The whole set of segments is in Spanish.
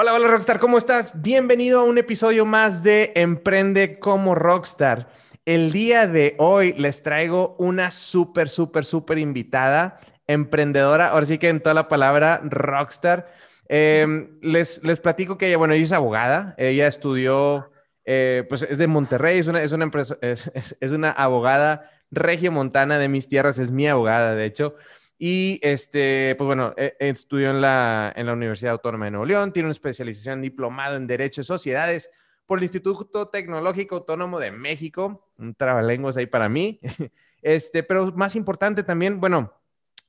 Hola, hola Rockstar, ¿cómo estás? Bienvenido a un episodio más de Emprende como Rockstar. El día de hoy les traigo una súper, súper, súper invitada, emprendedora, ahora sí que en toda la palabra Rockstar. Em, les, les platico que ella, bueno, ella es abogada, ella estudió, eh, pues es de Monterrey, es una, es una, empresa, es, es una abogada regiomontana de mis tierras, es mi abogada, de hecho. Y este, pues bueno, e, estudió en la, en Universidad Autónoma de Nuevo León, tiene una especialización diplomado en Derecho y Sociedades por el Instituto Tecnológico Autónomo de México, un trabalenguas ahí para mí. Este, pero más importante también, bueno,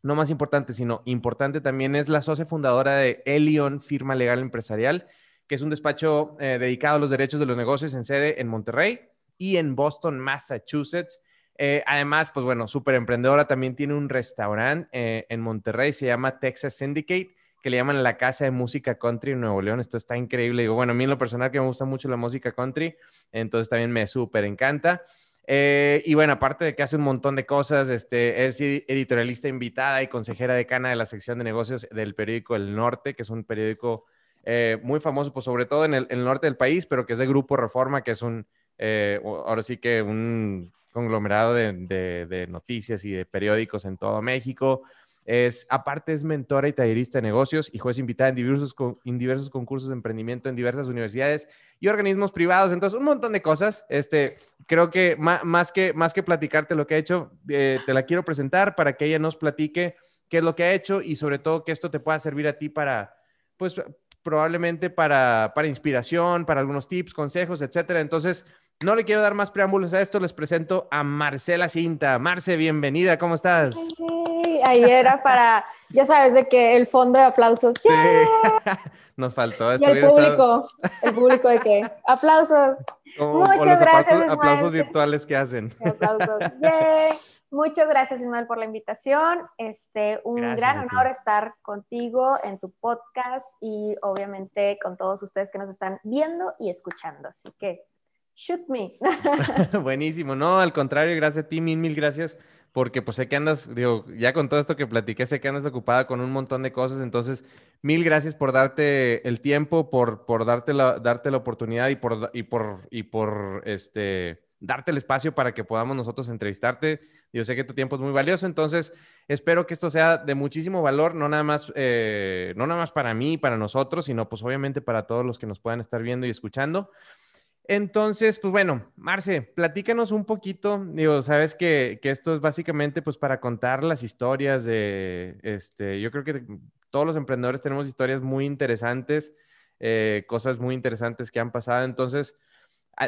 no más importante, sino importante también es la socia fundadora de Elion, firma legal empresarial, que es un despacho eh, dedicado a los derechos de los negocios en sede en Monterrey y en Boston, Massachusetts. Eh, además, pues bueno, súper emprendedora, también tiene un restaurante eh, en Monterrey, se llama Texas Syndicate, que le llaman la Casa de Música Country en Nuevo León. Esto está increíble. Digo, bueno, a mí en lo personal que me gusta mucho la música country, entonces también me súper encanta. Eh, y bueno, aparte de que hace un montón de cosas, este, es editorialista invitada y consejera decana de la sección de negocios del periódico El Norte, que es un periódico muy famoso, pues sobre todo en el, en el, norte del país, pero que es de Grupo Reforma, que es un, ahora sí que un conglomerado de, noticias y de periódicos en todo México. Es, aparte es mentora y tallerista de negocios y juez invitada en diversos, en diversos concursos de emprendimiento en diversas universidades y organismos privados. Entonces, un montón de cosas. Este, creo que más, que más que platicarte lo que ha hecho, eh, te la quiero presentar para que ella nos platique qué es lo que ha hecho y sobre todo que esto te pueda servir a ti para, pues, probablemente para, para inspiración, para algunos tips, consejos, etcétera. Entonces, no le quiero dar más preámbulos a esto, les presento a Marcela Cinta. Marce, bienvenida, ¿cómo estás? ahí era para, ya sabes, de que el fondo de aplausos. Sí. Nos faltó esto. Y el público, el público de que, aplausos. Muchas gracias. Aplausos, virtuales que hacen. Aplausos. Muchas gracias, Ismael, por la invitación. Este, un gran honor estar contigo en tu podcast y obviamente con todos ustedes que nos están viendo y escuchando. Así que shoot me. Buenísimo, no, al contrario, gracias a ti, mil, mil gracias, porque pues sé que andas, digo, ya con todo esto que platiqué, sé que andas ocupada con un montón de cosas, entonces, mil gracias por darte el tiempo, por, por darte, la, darte la oportunidad y por, y por, y por, este, darte el espacio para que podamos nosotros entrevistarte. Yo sé que tu tiempo es muy valioso, entonces espero que esto sea de muchísimo valor, no nada más, eh, no nada más para mí, para nosotros, sino pues obviamente para todos los que nos puedan estar viendo y escuchando. Entonces, pues bueno, Marce, platícanos un poquito, digo, sabes que, esto es básicamente pues para contar las historias de, este, yo creo que todos los emprendedores tenemos historias muy interesantes, eh, cosas muy interesantes que han pasado, entonces,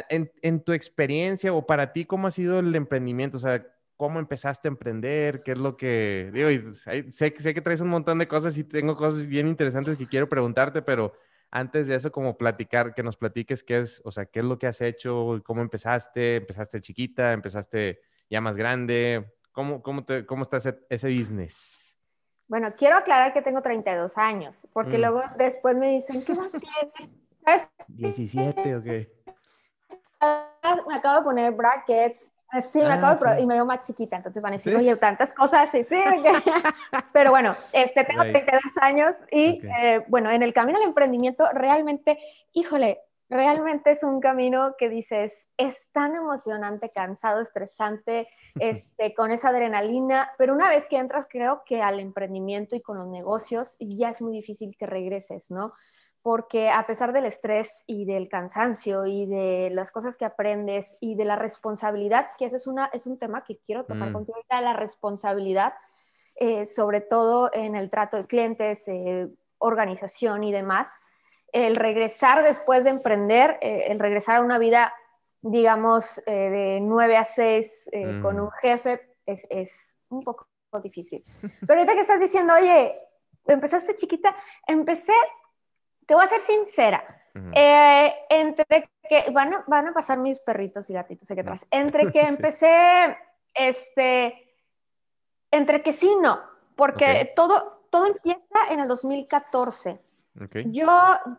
en, tu experiencia o para ti, ¿cómo ha sido el emprendimiento? O sea, ¿cómo empezaste a emprender? ¿Qué es lo que, digo, sé, sé que traes un montón de cosas y tengo cosas bien interesantes que quiero preguntarte, pero antes de eso, como platicar, que nos platiques qué es, o sea, qué es lo que has hecho, cómo empezaste, empezaste chiquita, empezaste ya más grande, cómo, cómo, te, cómo está ese, business. Bueno, quiero aclarar que tengo 32 años, porque mm. luego después me dicen, ¿qué edad tienes? ¿Sabes? 17, ok. Me acabo de poner brackets sí, me acabo de y me veo más chiquita, entonces van a decir, oye, tantas cosas, sí, sí. Pero bueno, este, tengo 32 años y eh, bueno, en el camino al emprendimiento realmente, híjole, realmente es un camino que dices, es tan emocionante, cansado, estresante, este, con esa adrenalina, pero una vez que entras, creo que al emprendimiento y con los negocios ya es muy difícil que regreses, ¿no? Porque a pesar del estrés y del cansancio y de las cosas que aprendes y de la responsabilidad, que ese es, una, es un tema que quiero tocar mm. contigo ahorita, la responsabilidad, eh, sobre todo en el trato de clientes, eh, organización y demás, el regresar después de emprender, eh, el regresar a una vida, digamos, de 9 a 6 con un mm. jefe, es, es un poco difícil. Pero ahorita que estás diciendo, oye, empezaste chiquita, empecé te voy a ser sincera. Eh, entre que van a, van a, pasar mis perritos y gatitos aquí atrás. Entre que empecé, este, entre que sí, no, porque todo, todo empieza en el 2014. Yo,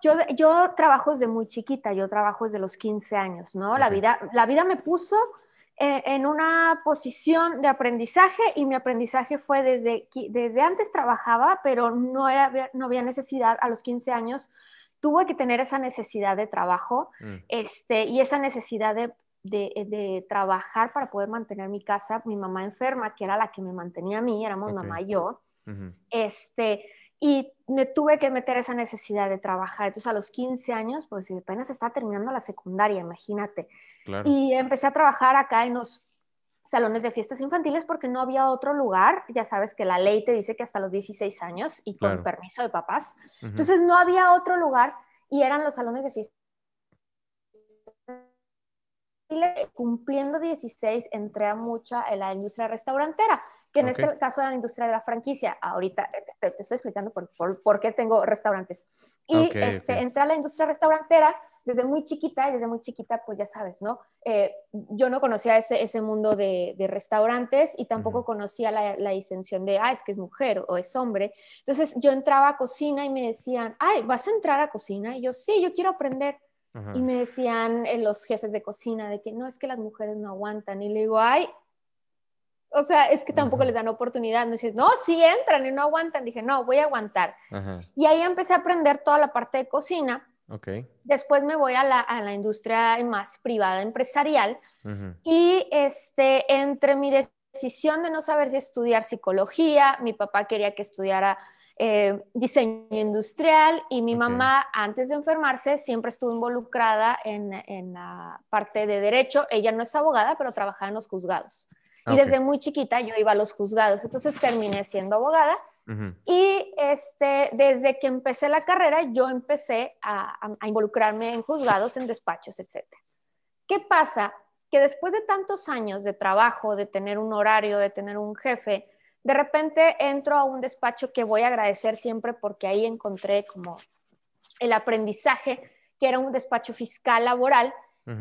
yo, yo trabajo desde muy chiquita, yo trabajo desde los 15 años, ¿no? La, vida, la vida me puso eh, en una posición de aprendizaje y mi aprendizaje fue desde, desde antes trabajaba, pero no, era, no había necesidad a los 15 años tuve que tener esa necesidad de trabajo mm. este, y esa necesidad de, de, trabajar para poder mantener mi casa. Mi mamá enferma, que era la que me mantenía a mí, éramos mamá y yo. este, y me tuve que meter esa necesidad de trabajar. Entonces a los 15 años, pues apenas estaba terminando la secundaria, imagínate. Y empecé a trabajar acá en los salones de fiestas infantiles porque no había otro lugar. Ya sabes que la ley te dice que hasta los 16 años y con permiso de papás. Entonces no había otro lugar y eran los salones de fiestas. Cumpliendo 16, entré a mucha en la industria restaurantera, que en este caso era la industria de la franquicia. Ahorita te, estoy explicando por, por, qué tengo restaurantes. Y este, entré a la industria restaurantera desde muy chiquita, y desde muy chiquita, pues ya sabes, ¿no? Eh, yo no conocía ese, ese mundo de, de restaurantes y tampoco conocía la, la, distinción de, ah, es que es mujer o es hombre. Entonces yo entraba a cocina y me decían, ay, ¿vas a entrar a cocina? Y yo, sí, yo quiero aprender. Y me decían eh, los jefes de cocina de que no, es que las mujeres no aguantan. Y le digo, ay, o sea, es que tampoco les dan oportunidad. Me dicen, no, sí entran y no aguantan. Dije, no, voy a aguantar. Y ahí empecé a aprender toda la parte de cocina Okay. Después me voy a la, a la industria más privada, empresarial, y este, entre mi decisión de no saber si estudiar psicología, mi papá quería que estudiara eh, diseño industrial y mi mamá, antes de enfermarse, siempre estuvo involucrada en, en, la parte de derecho. Ella no es abogada, pero trabajaba en los juzgados. Y desde muy chiquita yo iba a los juzgados, entonces terminé siendo abogada y este, desde que empecé la carrera, yo empecé a, involucrarme en juzgados, en despachos, etc. ¿Qué pasa? Que después de tantos años de trabajo, de tener un horario, de tener un jefe, de repente entro a un despacho que voy a agradecer siempre porque ahí encontré como el aprendizaje, que era un despacho fiscal laboral,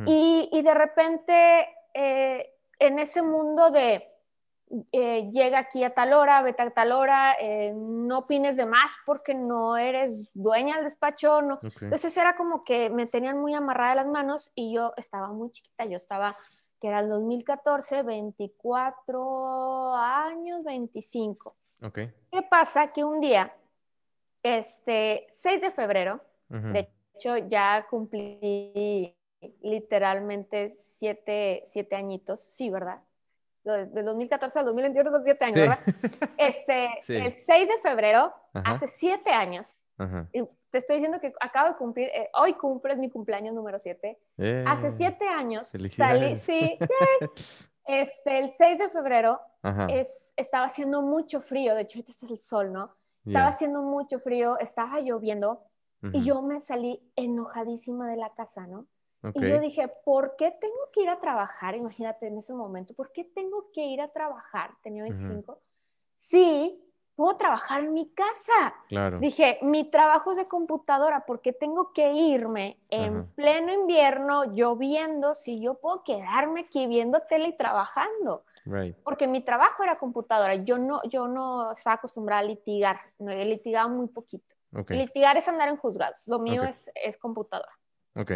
y, de repente eh, en ese mundo de eh, llega aquí a tal hora, vete a tal hora, eh, no opines de más porque no eres dueña del despacho. No. Entonces era como que me tenían muy amarrada las manos y yo estaba muy chiquita, yo estaba, que era el 2014, 24 años, 25. Okay. ¿Qué pasa? Que un día, este, 6 de febrero, de hecho ya cumplí literalmente siete, siete añitos, sí, ¿verdad? de 2014 al 2021 son siete años, ¿verdad? Este, el 6 de febrero, hace siete años, y te estoy diciendo que acabo de cumplir, eh, hoy cumple mi cumpleaños número 7. hace eh, siete años salí, sí, este, el 6 de febrero es, estaba haciendo mucho frío, de hecho este es el sol, ¿no? Estaba haciendo mucho frío, estaba lloviendo y yo me salí enojadísima de la casa, ¿no? Y yo dije, ¿por qué tengo que ir a trabajar? Imagínate en ese momento, ¿por qué tengo que ir a trabajar? Tenía 25. Sí, puedo trabajar en mi casa. Claro. Dije, mi trabajo es de computadora, ¿por qué tengo que irme en pleno invierno, lloviendo, si yo puedo quedarme aquí viendo tele y trabajando? Porque mi trabajo era computadora. Yo no, yo no estaba acostumbrada a litigar. He litigado muy poquito. Litigar es andar en juzgados. Lo mío es, es computadora. Ok.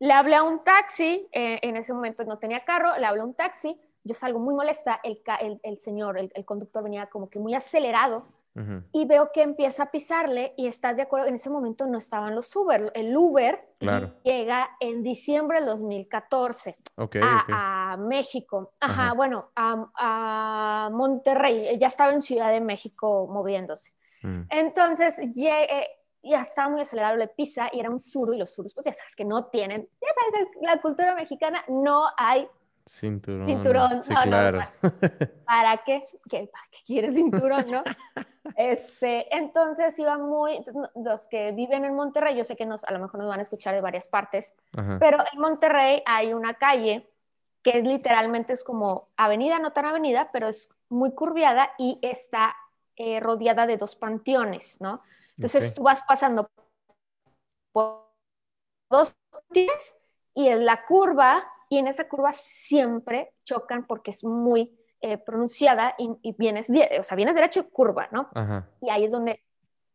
Le hablé a un taxi, eh, en ese momento no tenía carro, le hablé a un taxi, yo salgo muy molesta, el, el, señor, el, conductor venía como que muy acelerado y veo que empieza a pisarle y estás de acuerdo, en ese momento no estaban los Uber, el Uber llega en diciembre del 2014 a, México, ajá, bueno, a, Monterrey, ya estaba en Ciudad de México moviéndose. Mm. Entonces, llegué ya estaba muy acelerado, le pisa y era un zurdo y los zurdos, pues ya sabes que no tienen, ya sabes, la cultura mexicana no hay cinturón. Cinturón, sí, claro. ¿para, qué? ¿Para qué quieres cinturón, no? Este, entonces iba muy, los que viven en Monterrey, yo sé que nos, a lo mejor nos van a escuchar de varias partes, pero en Monterrey hay una calle que es literalmente es como avenida, no tan avenida, pero es muy curviada y está eh, rodeada de dos panteones, ¿no? Entonces tú vas pasando por dos días y en la curva, y en esa curva siempre chocan porque es muy eh, pronunciada y, vienes, o sea, vienes derecho y curva, ¿no? Y ahí es donde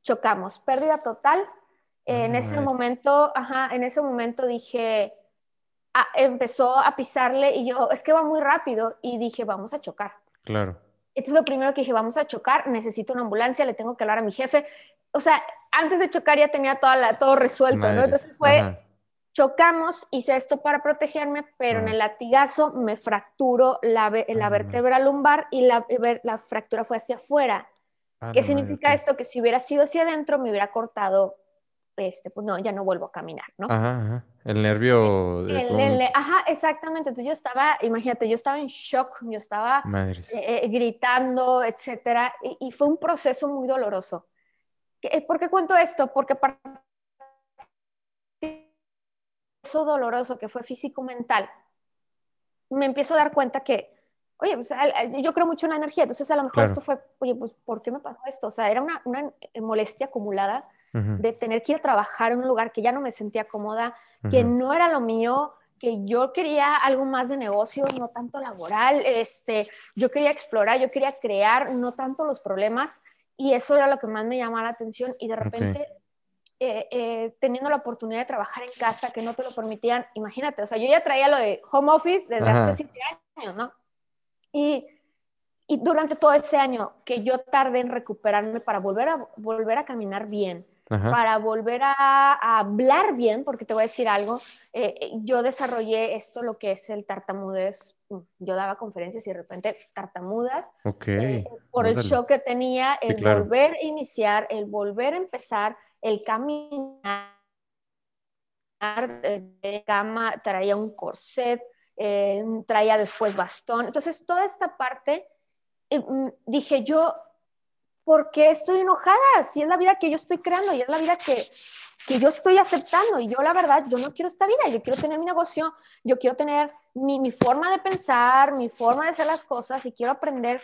chocamos. Pérdida total. en ah, ese momento, ajá, en ese momento dije, ah, empezó a pisarle y yo, es que va muy rápido y dije, vamos a chocar. Claro. Entonces lo primero que dije, vamos a chocar, necesito una ambulancia, le tengo que hablar a mi jefe. O sea, antes de chocar ya tenía toda la, todo resuelto, ¿no? Entonces fue, chocamos, hice esto para protegerme, pero en el latigazo me fracturó la, la vértebra lumbar y la, la, fractura fue hacia afuera. ¿Qué significa esto? Que si hubiera sido hacia adentro me hubiera cortado este, pues no, ya no vuelvo a caminar, ¿no? Ajá, ajá. El nervio. ajá, exactamente. Entonces yo estaba, imagínate, yo estaba en shock, yo estaba eh, eh, gritando, etcétera, y, fue un proceso muy doloroso. ¿Por qué cuento esto? Porque para eso doloroso que fue físico-mental, me empiezo a dar cuenta que, oye, pues, yo creo mucho en la energía, entonces a lo mejor esto fue, oye, pues, ¿por qué me pasó esto? O sea, era una, una molestia acumulada de tener que ir a trabajar en un lugar que ya no me sentía cómoda, que no era lo mío, que yo quería algo más de negocio, no tanto laboral, este, yo quería explorar, yo quería crear, no tanto los problemas, y eso era lo que más me llamaba la atención, y de repente, eh, eh, teniendo la oportunidad de trabajar en casa, que no te lo permitían, imagínate, o sea, yo ya traía lo de home office desde hace siete años, ¿no? Y, y durante todo ese año que yo tardé en recuperarme para volver a, volver a caminar bien, para volver a, hablar bien, porque te voy a decir algo, eh, eh, yo desarrollé esto, lo que es el tartamudez, mm, yo daba conferencias y de repente tartamudas, okay. Eh, por el shock que tenía, el volver a iniciar, el volver a empezar, el caminar de cama, traía un corset, traía después bastón, entonces toda esta parte, mm, dije yo, ¿por qué estoy enojada? Si es la vida que yo estoy creando y es la vida que, que yo estoy aceptando. Y yo, la verdad, yo no quiero esta vida, yo quiero tener mi negocio, yo quiero tener mi, mi forma de pensar, mi forma de hacer las cosas y quiero aprender.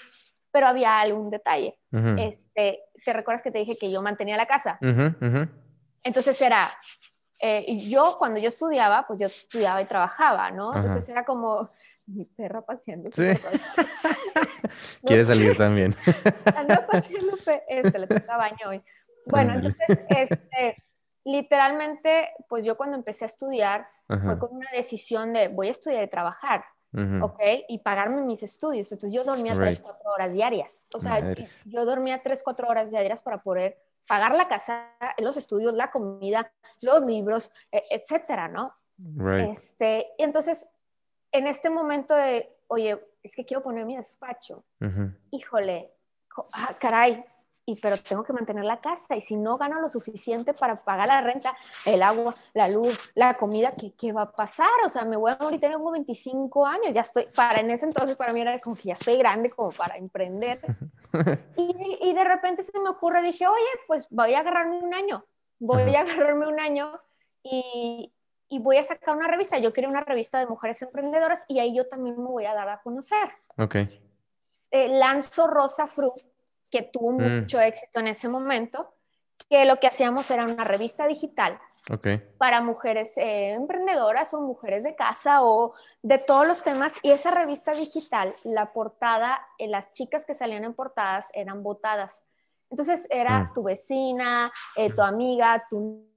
Pero había algún detalle. este, ¿Te recuerdas que te dije que yo mantenía la casa? Entonces era, eh, yo cuando yo estudiaba, pues yo estudiaba y trabajaba, ¿no? Entonces era como mi perra paseando. Sí. Quiere salir también. Anda paseando, este, le toca baño hoy. Bueno, entonces, este, literalmente, pues yo cuando empecé a estudiar, fue con una decisión de voy a estudiar y trabajar. ¿Ok? Y pagarme mis estudios. Entonces yo dormía tres, cuatro horas diarias. O sea, yo dormía tres, cuatro horas diarias para poder pagar la casa, los estudios, la comida, los libros, e, etcétera, ¿no? Right. Este, entonces, en este momento de, oye, es que quiero poner mi despacho. Híjole, ah, caray, y pero tengo que mantener la casa y si no gano lo suficiente para pagar la renta, el agua, la luz, la comida, ¿qué, qué va a pasar? O sea, me voy a morir, tengo 25 años, ya estoy, para en ese entonces para mí era como que ya estoy grande como para emprender. y, y, de repente se me ocurre, dije, oye, pues voy a agarrarme un año, voy a agarrarme un año y, y voy a sacar una revista. Yo quería una revista de mujeres emprendedoras y ahí yo también me voy a dar a conocer. Ok. Eh, lanzo Rosa Fru, que tuvo mm. mucho éxito en ese momento, que lo que hacíamos era una revista digital okay. para mujeres eh, emprendedoras o mujeres de casa o de todos los temas. Y esa revista digital, la portada, eh, las chicas que salían en portadas eran votadas. Entonces era mm. tu vecina, tu amiga, tu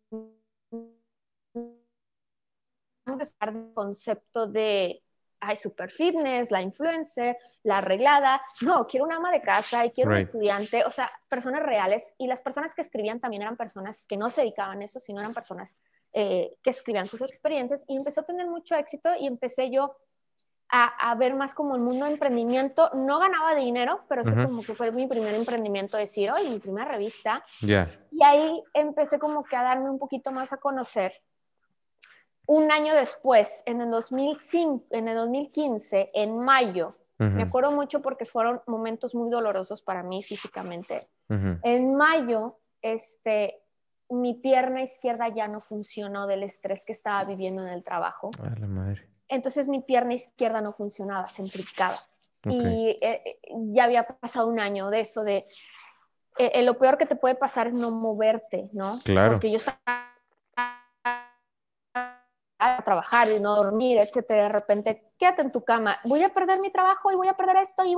estar el concepto de, ay, super fitness, la influencer, la arreglada. No, quiero una ama de casa y quiero un estudiante, o sea, personas reales. Y las personas que escribían también eran personas que no se dedicaban a eso, sino eran personas eh, que escribían sus experiencias. Y empezó a tener mucho éxito y empecé yo a, a, ver más como el mundo de emprendimiento. No ganaba dinero, pero sí como que fue mi primer emprendimiento, decir, oye, mi primera revista. Y ahí empecé como que a darme un poquito más a conocer un año después, en el, 2005, en el 2015, en mayo, me acuerdo mucho porque fueron momentos muy dolorosos para mí físicamente. En mayo, este, mi pierna izquierda ya no funcionó del estrés que estaba viviendo en el trabajo. la madre. Entonces mi pierna izquierda no funcionaba, se entricaba. Y eh, eh, ya había pasado un año de eso, de eh, lo peor que te puede pasar es no moverte, ¿no? Claro. Porque yo estaba a trabajar y no dormir, etcétera, de repente quédate en tu cama, voy a perder mi trabajo y voy a perder esto. Y...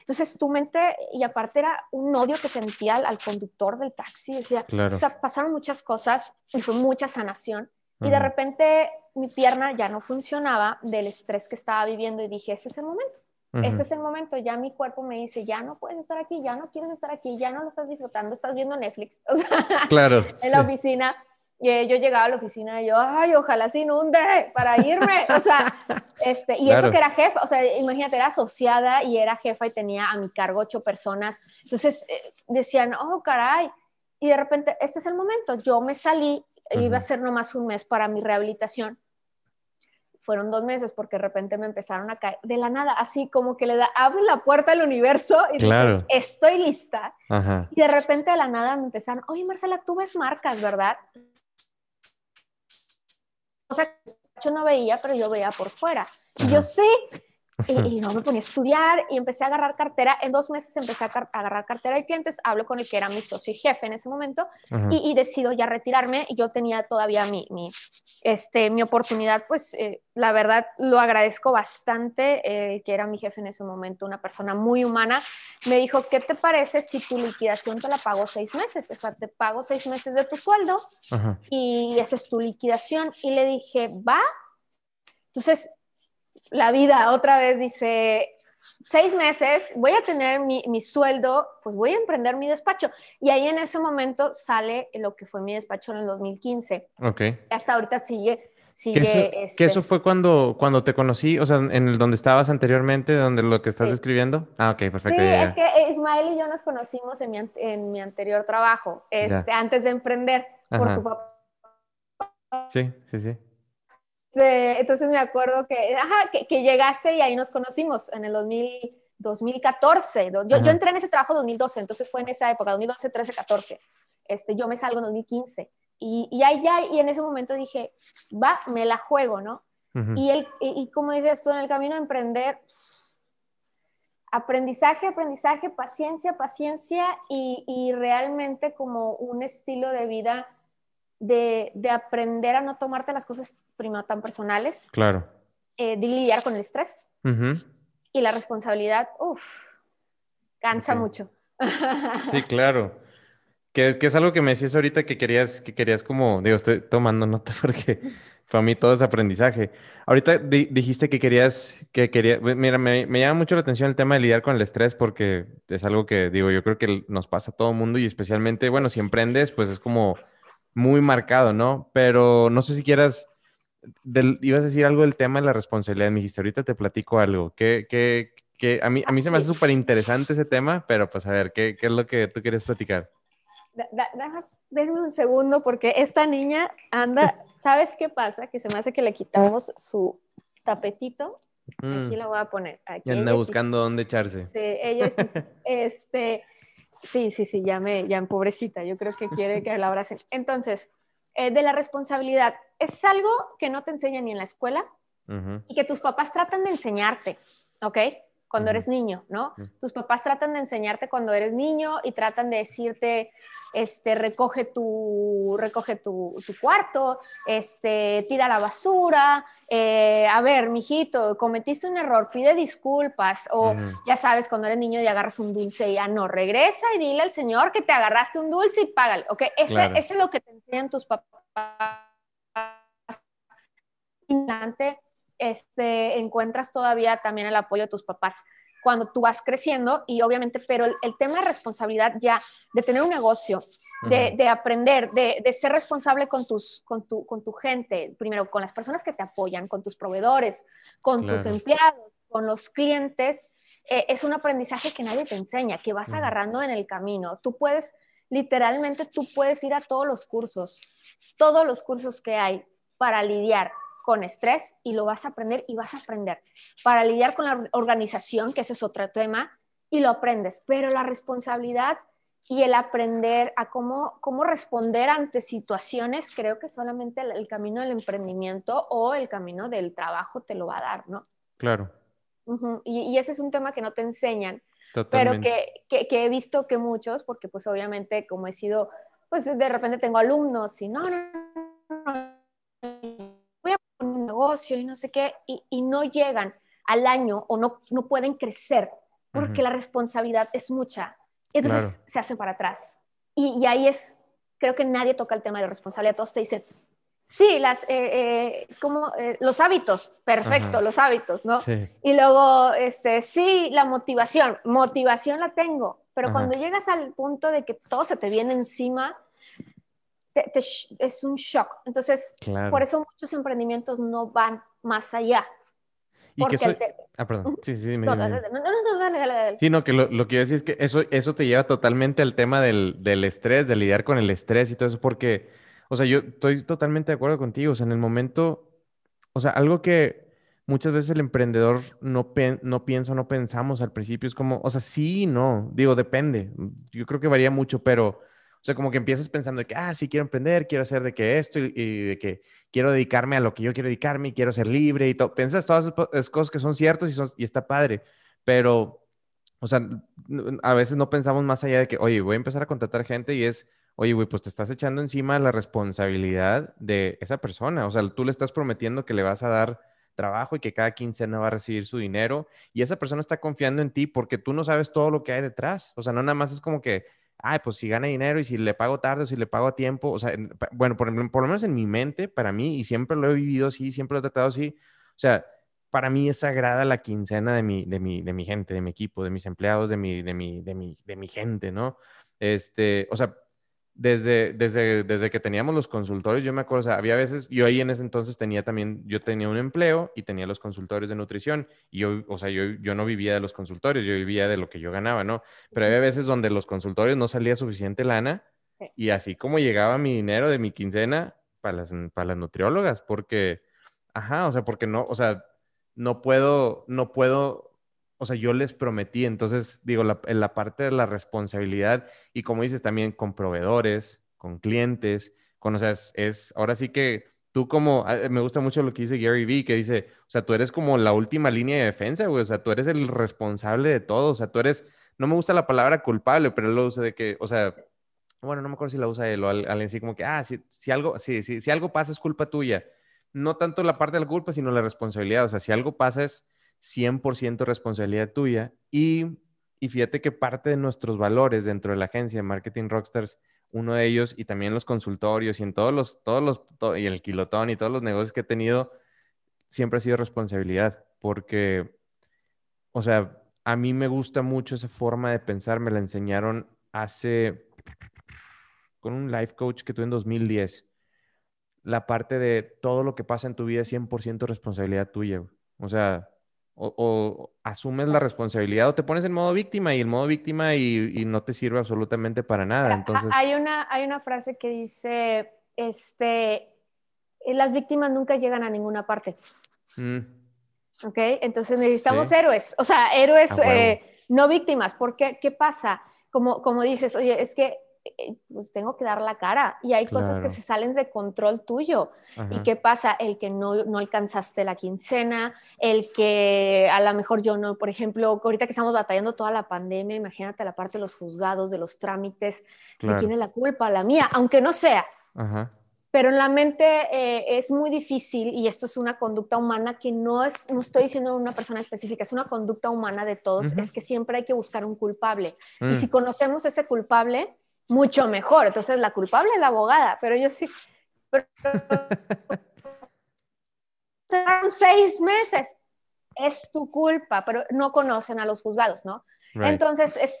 Entonces tu mente, y aparte era un odio que sentía al, conductor del taxi, decía, o sea, pasaron muchas cosas y fue mucha sanación. Y de repente mi pierna ya no funcionaba del estrés que estaba viviendo y dije, ese es el momento. Este es el momento, ya mi cuerpo me dice, ya no puedes estar aquí, ya no quieres estar aquí, ya no lo estás disfrutando, estás viendo Netflix. O sea, claro. en la oficina. Y yo llegaba a la oficina y yo, ay, ojalá se inunde para irme. O sea, este, y eso que era jefa, o sea, imagínate, era asociada y era jefa y tenía a mi cargo ocho personas. Entonces eh, decían, oh, caray. Y de repente, este es el momento. Yo me salí, iba a ser nomás un mes para mi rehabilitación fueron dos meses porque de repente me empezaron a caer de la nada, así como que le da, abre la puerta al universo y claro. estoy lista. Y de repente de la nada me empezaron, oye Marcela, tú ves marcas, ¿verdad? O sea, yo no veía, pero yo veía por fuera. Y yo sí, y, no me ponía a estudiar y empecé a agarrar cartera. En dos meses empecé a, agarrar cartera de clientes. Hablo con el que era mi socio y jefe en ese momento y, decido ya retirarme. Yo tenía todavía mi, mi, este, mi oportunidad, pues eh, la verdad lo agradezco bastante, eh, que era mi jefe en ese momento, una persona muy humana. Me dijo, ¿qué te parece si tu liquidación te la pago seis meses? O sea, te pago seis meses de tu sueldo y esa es tu liquidación. Y le dije, va. Entonces, la vida otra vez dice, seis meses, voy a tener mi, mi, sueldo, pues voy a emprender mi despacho. Y ahí en ese momento sale lo que fue mi despacho en el 2015. Ok. Hasta ahorita sigue. sigue que, eso, este... eso fue cuando, cuando te conocí, o sea, en el donde estabas anteriormente, donde lo que estás describiendo. Ah, ok, perfecto. Sí, es que Ismael y yo nos conocimos en mi, en mi anterior trabajo, este, antes de emprender por tu papá. Sí, sí, sí. Este, entonces me acuerdo que, ajá, que, llegaste y ahí nos conocimos en el 2014. Yo, yo, entré en ese trabajo en 2012, entonces fue en esa época, 2012, 13, 14. Este, yo me salgo en 2015. Y, y ahí ya, y en ese momento dije, va, me la juego, ¿no? y, el, y, como dices tú, en el camino a emprender, aprendizaje, aprendizaje, paciencia, paciencia y, y realmente como un estilo de vida de, de, aprender a no tomarte las cosas primero tan personales. Claro. Eh, de lidiar con el estrés. Y la responsabilidad, uff, cansa mucho. Sí, claro. Que, que, es algo que me decías ahorita que querías, que querías como, digo, estoy tomando nota porque para mí todo es aprendizaje. Ahorita dijiste que querías, que quería, mira, me, me, llama mucho la atención el tema de lidiar con el estrés porque es algo que, digo, yo creo que nos pasa a todo mundo y especialmente, bueno, si emprendes, pues es como muy marcado, ¿no? Pero no sé si quieras, ibas a decir algo del tema de la responsabilidad, me dijiste, ahorita te platico algo, que, que, que a, mí, a mí se me hace súper interesante ese tema, pero pues a ver, ¿qué, ¿qué, es lo que tú quieres platicar? Déjame un segundo porque esta niña anda, ¿sabes qué pasa? Que se me hace que le quitamos su tapetito. Aquí mm. la voy a poner. Aquí y anda buscando dónde echarse. Sí, ella sí, este, Sí, sí, sí, ya me, ya pobrecita, yo creo que quiere que la abracen. Entonces, eh, de la responsabilidad, es algo que no te enseñan ni en la escuela y que tus papás tratan de enseñarte, ¿ok? Cuando eres niño, ¿no? Tus papás tratan de enseñarte cuando eres niño y tratan de decirte, este, recoge tu, recoge tu, cuarto, este, tira la basura, eh, a ver, mijito, cometiste un error, pide disculpas, o ya sabes, cuando eres niño y agarras un dulce, ya no, regresa y dile al señor que te agarraste un dulce y págale, ¿ok? Ese, ese es lo que te enseñan tus papás este, encuentras todavía también el apoyo de tus papás cuando tú vas creciendo y obviamente, pero el, tema de responsabilidad ya, de tener un negocio, de, aprender, de, ser responsable con, tus, con, tu, con tu gente, primero con las personas que te apoyan, con tus proveedores, con tus empleados, con los clientes, eh, es un aprendizaje que nadie te enseña, que vas agarrando en el camino. Tú puedes, literalmente, tú puedes ir a todos los cursos, todos los cursos que hay para lidiar con estrés y lo vas a aprender y vas a aprender. Para lidiar con la organización, que ese es otro tema, y lo aprendes. Pero la responsabilidad y el aprender a cómo, cómo responder ante situaciones, creo que solamente el, camino del emprendimiento o el camino del trabajo te lo va a dar, ¿no? Claro. y, ese es un tema que no te enseñan, pero que, que, que, he visto que muchos, porque pues obviamente como he sido, pues de repente tengo alumnos y no, no, no negocio y no sé qué, y, no llegan al año o no, no pueden crecer porque la responsabilidad es mucha. Entonces se hacen para atrás. Y, ahí es, creo que nadie toca el tema de responsabilidad. Todos te dicen, Sí, las, eh, eh, como, eh, los hábitos, perfecto, los hábitos, ¿no? Y luego, este, sí, la motivación, motivación la tengo, pero cuando llegas al punto de que todo se te viene encima, es un shock. Entonces, por eso muchos emprendimientos no van más allá. Y que Ah, perdón. Sí, sí, no, no, no, no, dale, dale, dale. Sí, no, que lo, lo que decir es que eso, eso te lleva totalmente al tema del, del estrés, de lidiar con el estrés y todo eso, porque o sea, yo estoy totalmente de acuerdo contigo. O sea, en el momento, o sea, algo que muchas veces el emprendedor no, no piensa o no pensamos al principio es como, o sea, sí no. Digo, depende. Yo creo que varía mucho, pero, sea, como que empiezas pensando de que, ah, sí quiero emprender, quiero hacer de que esto y, de que quiero dedicarme a lo que yo quiero dedicarme y quiero ser libre y todo. Piensas todas esas cosas que son ciertas y, son, y está padre, pero, o sea, a veces no pensamos más allá de que, oye, voy a empezar a contratar gente y es oye, güey, pues te estás echando encima la responsabilidad de esa persona. O sea, tú le estás prometiendo que le vas a dar trabajo y que cada quincena va a recibir su dinero y esa persona está confiando en ti porque tú no sabes todo lo que hay detrás. O sea, no nada más es como que, ay, pues si gana dinero y si le pago tarde o si le pago a tiempo. O sea, bueno, por, por lo menos en mi mente, para mí, y siempre lo he vivido así, siempre lo he tratado así. O sea, para mí es sagrada la quincena de mi, de mi, de mi gente, de mi equipo, de mis empleados, de mi, de mi, de mi, de mi gente, ¿no? Este, o sea, desde, desde, desde que teníamos los consultorios, yo me acuerdo, o sea, había veces, yo ahí en ese entonces tenía también, yo tenía un empleo y tenía los consultorios de nutrición y yo, o sea, yo, yo no vivía de los consultorios, yo vivía de lo que yo ganaba, ¿no? Pero había veces donde los consultorios no salía suficiente lana y así como llegaba mi dinero de mi quincena para las, para las nutriólogas, porque, ajá, o sea, porque no, o sea, no puedo, no puedo o sea, yo les prometí, entonces digo, la, en la parte de la responsabilidad y como dices también con proveedores, con clientes, con, o sea, es, ahora sí que tú como, ah, me gusta mucho lo que dice Gary Vee, que dice, o sea, tú eres como la última línea de defensa, güey, o sea, tú eres el responsable de todo, o sea, tú eres, no me gusta la palabra culpable, pero él lo usa de que, o sea, bueno, no me acuerdo si la usa él o alguien así como que, ah, si, si algo, sí, sí, si algo pasa es culpa tuya. No tanto la parte de la culpa, sino la responsabilidad. O sea, si algo pasa es 100% responsabilidad tuya. Y, y fíjate que parte de nuestros valores dentro de la agencia Marketing Rockstars, uno de ellos y también los consultorios y en todos los, todos los, y el kilotón y todos los negocios que he tenido, siempre ha sido responsabilidad. Porque, o sea, a mí me gusta mucho esa forma de pensar, me la enseñaron hace, con un life coach que tuve en 2010 la parte de todo lo que pasa en tu vida es 100% responsabilidad tuya. O sea, o, asumes la responsabilidad o te pones en modo víctima y el modo víctima y, no te sirve absolutamente para nada. Entonces... Hay una, hay una frase que dice, este, las víctimas nunca llegan a ninguna parte. Mm. ¿Ok? Entonces necesitamos héroes, o sea, héroes, eh, no víctimas. porque qué? ¿Qué pasa? Como, como dices, oye, es que eh, pues tengo que dar la cara y hay cosas que se salen de control tuyo. ¿Y qué pasa? El que no, no, alcanzaste la quincena, el que a lo mejor yo no, por ejemplo, ahorita que estamos batallando toda la pandemia, imagínate la parte de los juzgados, de los trámites, que tiene la culpa? La mía, aunque no sea. Pero en la mente eh, es muy difícil y esto es una conducta humana que no es, no estoy diciendo una persona específica, es una conducta humana de todos, es que siempre hay que buscar un culpable. Y mm. si conocemos ese culpable, mucho mejor. Entonces, la culpable es la abogada, pero yo sí. Serán seis meses. Es tu culpa, pero no conocen a los juzgados, ¿no? Entonces, es,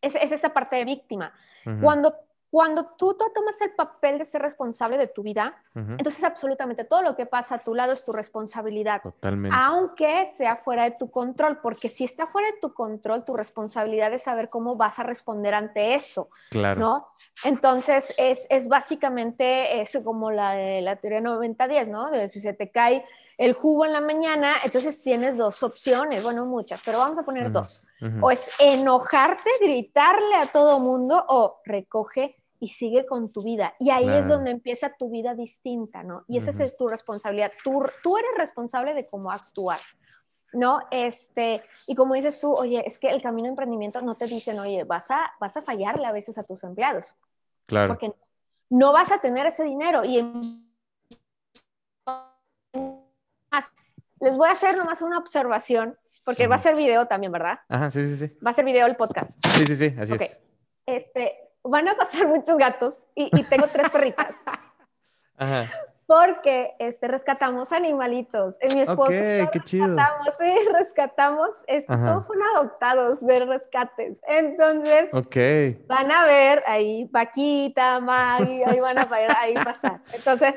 es, esa parte de víctima. Cuando cuando tú, tomas el papel de ser responsable de tu vida, entonces absolutamente todo lo que pasa a tu lado es tu responsabilidad. Totalmente. Aunque sea fuera de tu control, porque si está fuera de tu control, tu responsabilidad es saber cómo vas a responder ante eso. Claro. ¿no? Entonces es, es básicamente es como la de la teoría 90-10, ¿no? De si se te cae el jugo en la mañana, entonces tienes dos opciones, bueno, muchas, pero vamos a poner dos. O es enojarte, gritarle a todo mundo o recoge y sigue con tu vida. Y ahí es donde empieza tu vida distinta, ¿no? Y esa es tu responsabilidad. Tú, tú eres responsable de cómo actuar. ¿no? Este, y como dices tú, oye, es que el camino de emprendimiento no te dicen, oye, vas a, vas a fallarle a veces a tus empleados. Claro. Porque no vas a tener ese dinero. Y les voy a hacer nomás una observación, porque va a ser video también, ¿verdad? Ajá, sí, sí, sí. Va a ser video el podcast. Sí, sí, sí, así es. Este, van a pasar muchos gatos y, tengo tres perritas. Ajá. porque este, rescatamos animalitos. En mi esposo okay, qué rescatamos, chido. sí, rescatamos, este, todos son adoptados de rescates. Entonces, okay. van a ver ahí Paquita, Maggie, ahí van a ahí pasar. Entonces,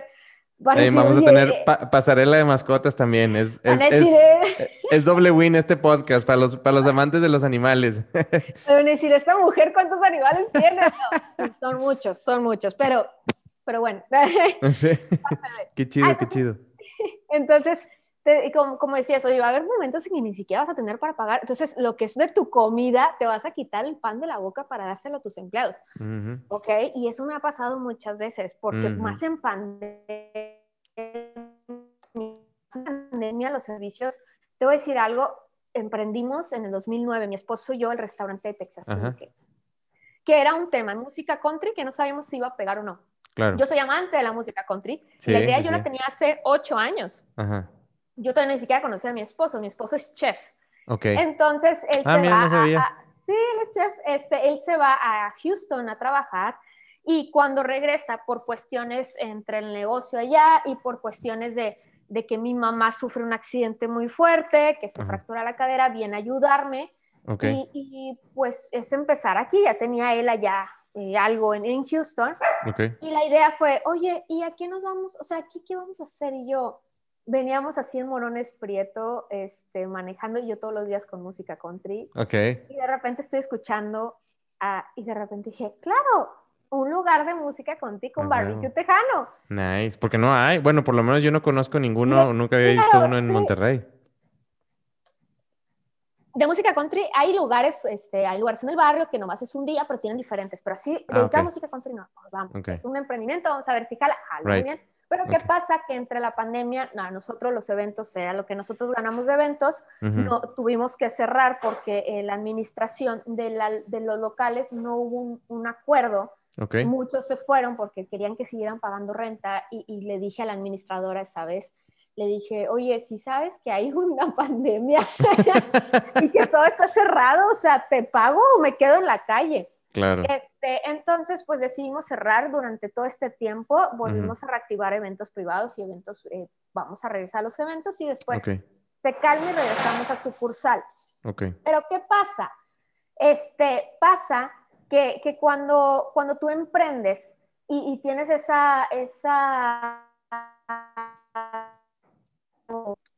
eh, vamos a tener pa pasarela de mascotas también. Es, es, es, es, doble win este podcast para los, para los amantes de los animales. Van decir, ¿esta mujer cuántos animales tiene? No, son muchos, son muchos, pero, pero bueno. Sí. Qué chido, qué chido. Entonces, te, como, como decías, oye, va a haber momentos en que ni siquiera vas a tener para pagar. Entonces, lo que es de tu comida, te vas a quitar el pan de la boca para dárselo a tus empleados. Uh -huh. ¿Ok? Y eso me ha pasado muchas veces, porque uh -huh. más en pandemia, pandemia, los servicios, te voy a decir algo, emprendimos en el 2009, mi esposo y yo, el restaurante de Texas, que, que, era un tema, música country, que no sabíamos si iba a pegar o no. Claro. Yo soy amante de la música country. Sí, la idea sí, yo sí. la tenía hace ocho años. Ajá. Yo todavía ni siquiera conocía a mi esposo. Mi esposo es chef. Ok. Entonces, él ah, se mira, va no sabía. A, a, sí, él es chef. Este, él se va a Houston a trabajar y cuando regresa por cuestiones entre el negocio allá y por cuestiones de, de que mi mamá sufre un accidente muy fuerte, que se Ajá. fractura la cadera, viene a ayudarme. Okay. Y, y, pues es empezar aquí, ya tenía él allá eh, algo en, en Houston. Okay. Y la idea fue, oye, ¿y a qué nos vamos? O sea, ¿qué, qué vamos a hacer? Y yo, veníamos así en Morones Prieto, este, manejando yo todos los días con música country. Okay. Y de repente estoy escuchando, uh, y de repente dije, claro, un lugar de música country con Ah, barbecue tejano. Nice, porque no hay, bueno, por lo menos yo no conozco ninguno, nunca había visto uno en sí. Monterrey. De música country hay lugares, este, hay lugares en el barrio que nomás es un día, pero tienen diferentes. Pero así, de Ah, ok. cada música country no, vamos. Ok. Es un emprendimiento, vamos a ver si jala, jala muy Right. bien. Pero ¿qué pasa? Que entre la pandemia, no, nosotros los eventos, sea lo que nosotros ganamos de eventos, no, tuvimos que cerrar porque eh, la administración de, la, de los locales no hubo un, un acuerdo. Ok. Muchos se fueron porque querían que siguieran pagando renta y, y le dije a la administradora esa vez, le dije, oye, si sabes que hay una pandemia y que todo está cerrado, o sea, ¿te pago o me quedo en la calle? Claro. Este, entonces, pues decidimos cerrar durante todo este tiempo, volvimos a reactivar eventos privados y eventos, eh, vamos a regresar a los eventos y después Ok. se calma y regresamos a sucursal. Pero ¿qué pasa? Este, pasa que, que cuando, cuando tú emprendes y, y tienes esa, esa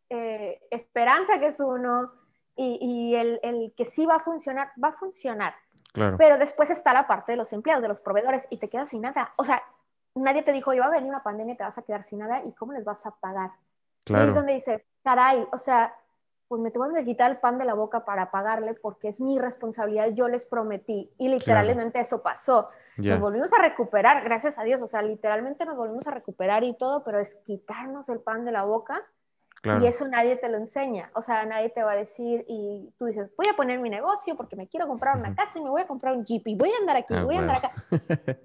eh, esperanza que es uno y, y el, el que sí va a funcionar, va a funcionar. Claro. Pero después está la parte de los empleados, de los proveedores, y te quedas sin nada. O sea, nadie te dijo, iba a venir una pandemia, te vas a quedar sin nada, ¿y cómo les vas a pagar? Y Claro. es donde dices, caray, o sea, pues me tengo que quitar el pan de la boca para pagarle porque es mi responsabilidad, yo les prometí. Y literalmente eso pasó. Ya. Nos volvimos a recuperar, gracias a Dios, o sea, literalmente nos volvimos a recuperar y todo, pero es quitarnos el pan de la boca Claro. y eso nadie te lo enseña. O sea, nadie te va a decir y tú dices, voy a poner mi negocio porque me quiero comprar una casa y me voy a comprar un Jeep y voy a andar aquí, Ah, voy a andar acá.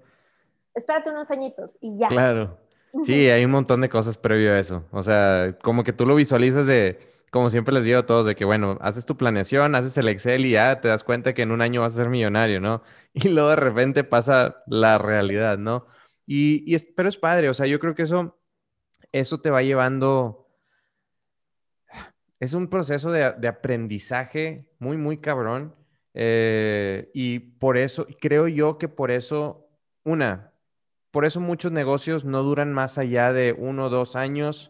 Espérate unos añitos y ya. Claro. Sí, hay un montón de cosas previo a eso. O sea, como que tú lo visualizas de, como siempre les digo a todos, de que, bueno, haces tu planeación, haces el Excel y ya te das cuenta que en un año vas a ser millonario, ¿no? Y luego de repente pasa la realidad, ¿no? Y, y es, pero es padre, o sea, yo creo que eso, eso te va llevando, es un proceso de, de aprendizaje muy, muy cabrón. eh, y por eso, creo yo que por eso, una, por eso muchos negocios no duran más allá de uno o dos años,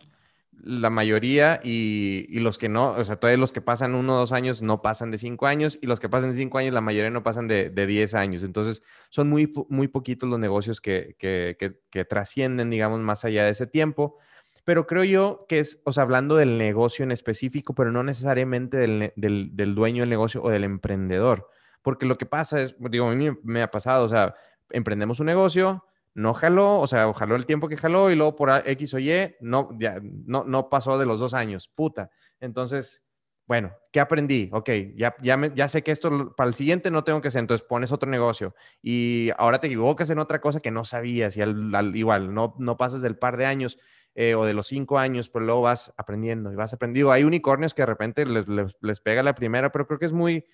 la mayoría, y, y los que no, o sea, todavía los que pasan uno o dos años no pasan de cinco años, y los que pasan de cinco años, la mayoría no pasan de, de diez años. Entonces, son muy, muy poquitos los negocios que, que, que, que trascienden, digamos, más allá de ese tiempo. Pero creo yo que es, o sea, hablando del negocio en específico, pero no necesariamente del, del, del dueño del negocio o del emprendedor. Porque lo que pasa es, digo, a mí me- ha pasado, o sea, emprendemos un negocio, no jaló, o sea, jaló el tiempo que jaló y luego por X o Y, no, ya, no, no pasó de los dos años, puta. Entonces, bueno, ¿qué aprendí? Ok, ya, ya, me- ya sé que esto para el siguiente no tengo que hacer, entonces pones otro negocio y ahora te equivocas en otra cosa que no sabías y al- al- igual, no, no pasas del par de años eh, o de los cinco años, pero luego vas aprendiendo y vas aprendiendo. Hay unicornios que de repente les, les, les pega la primera, pero creo que es muy,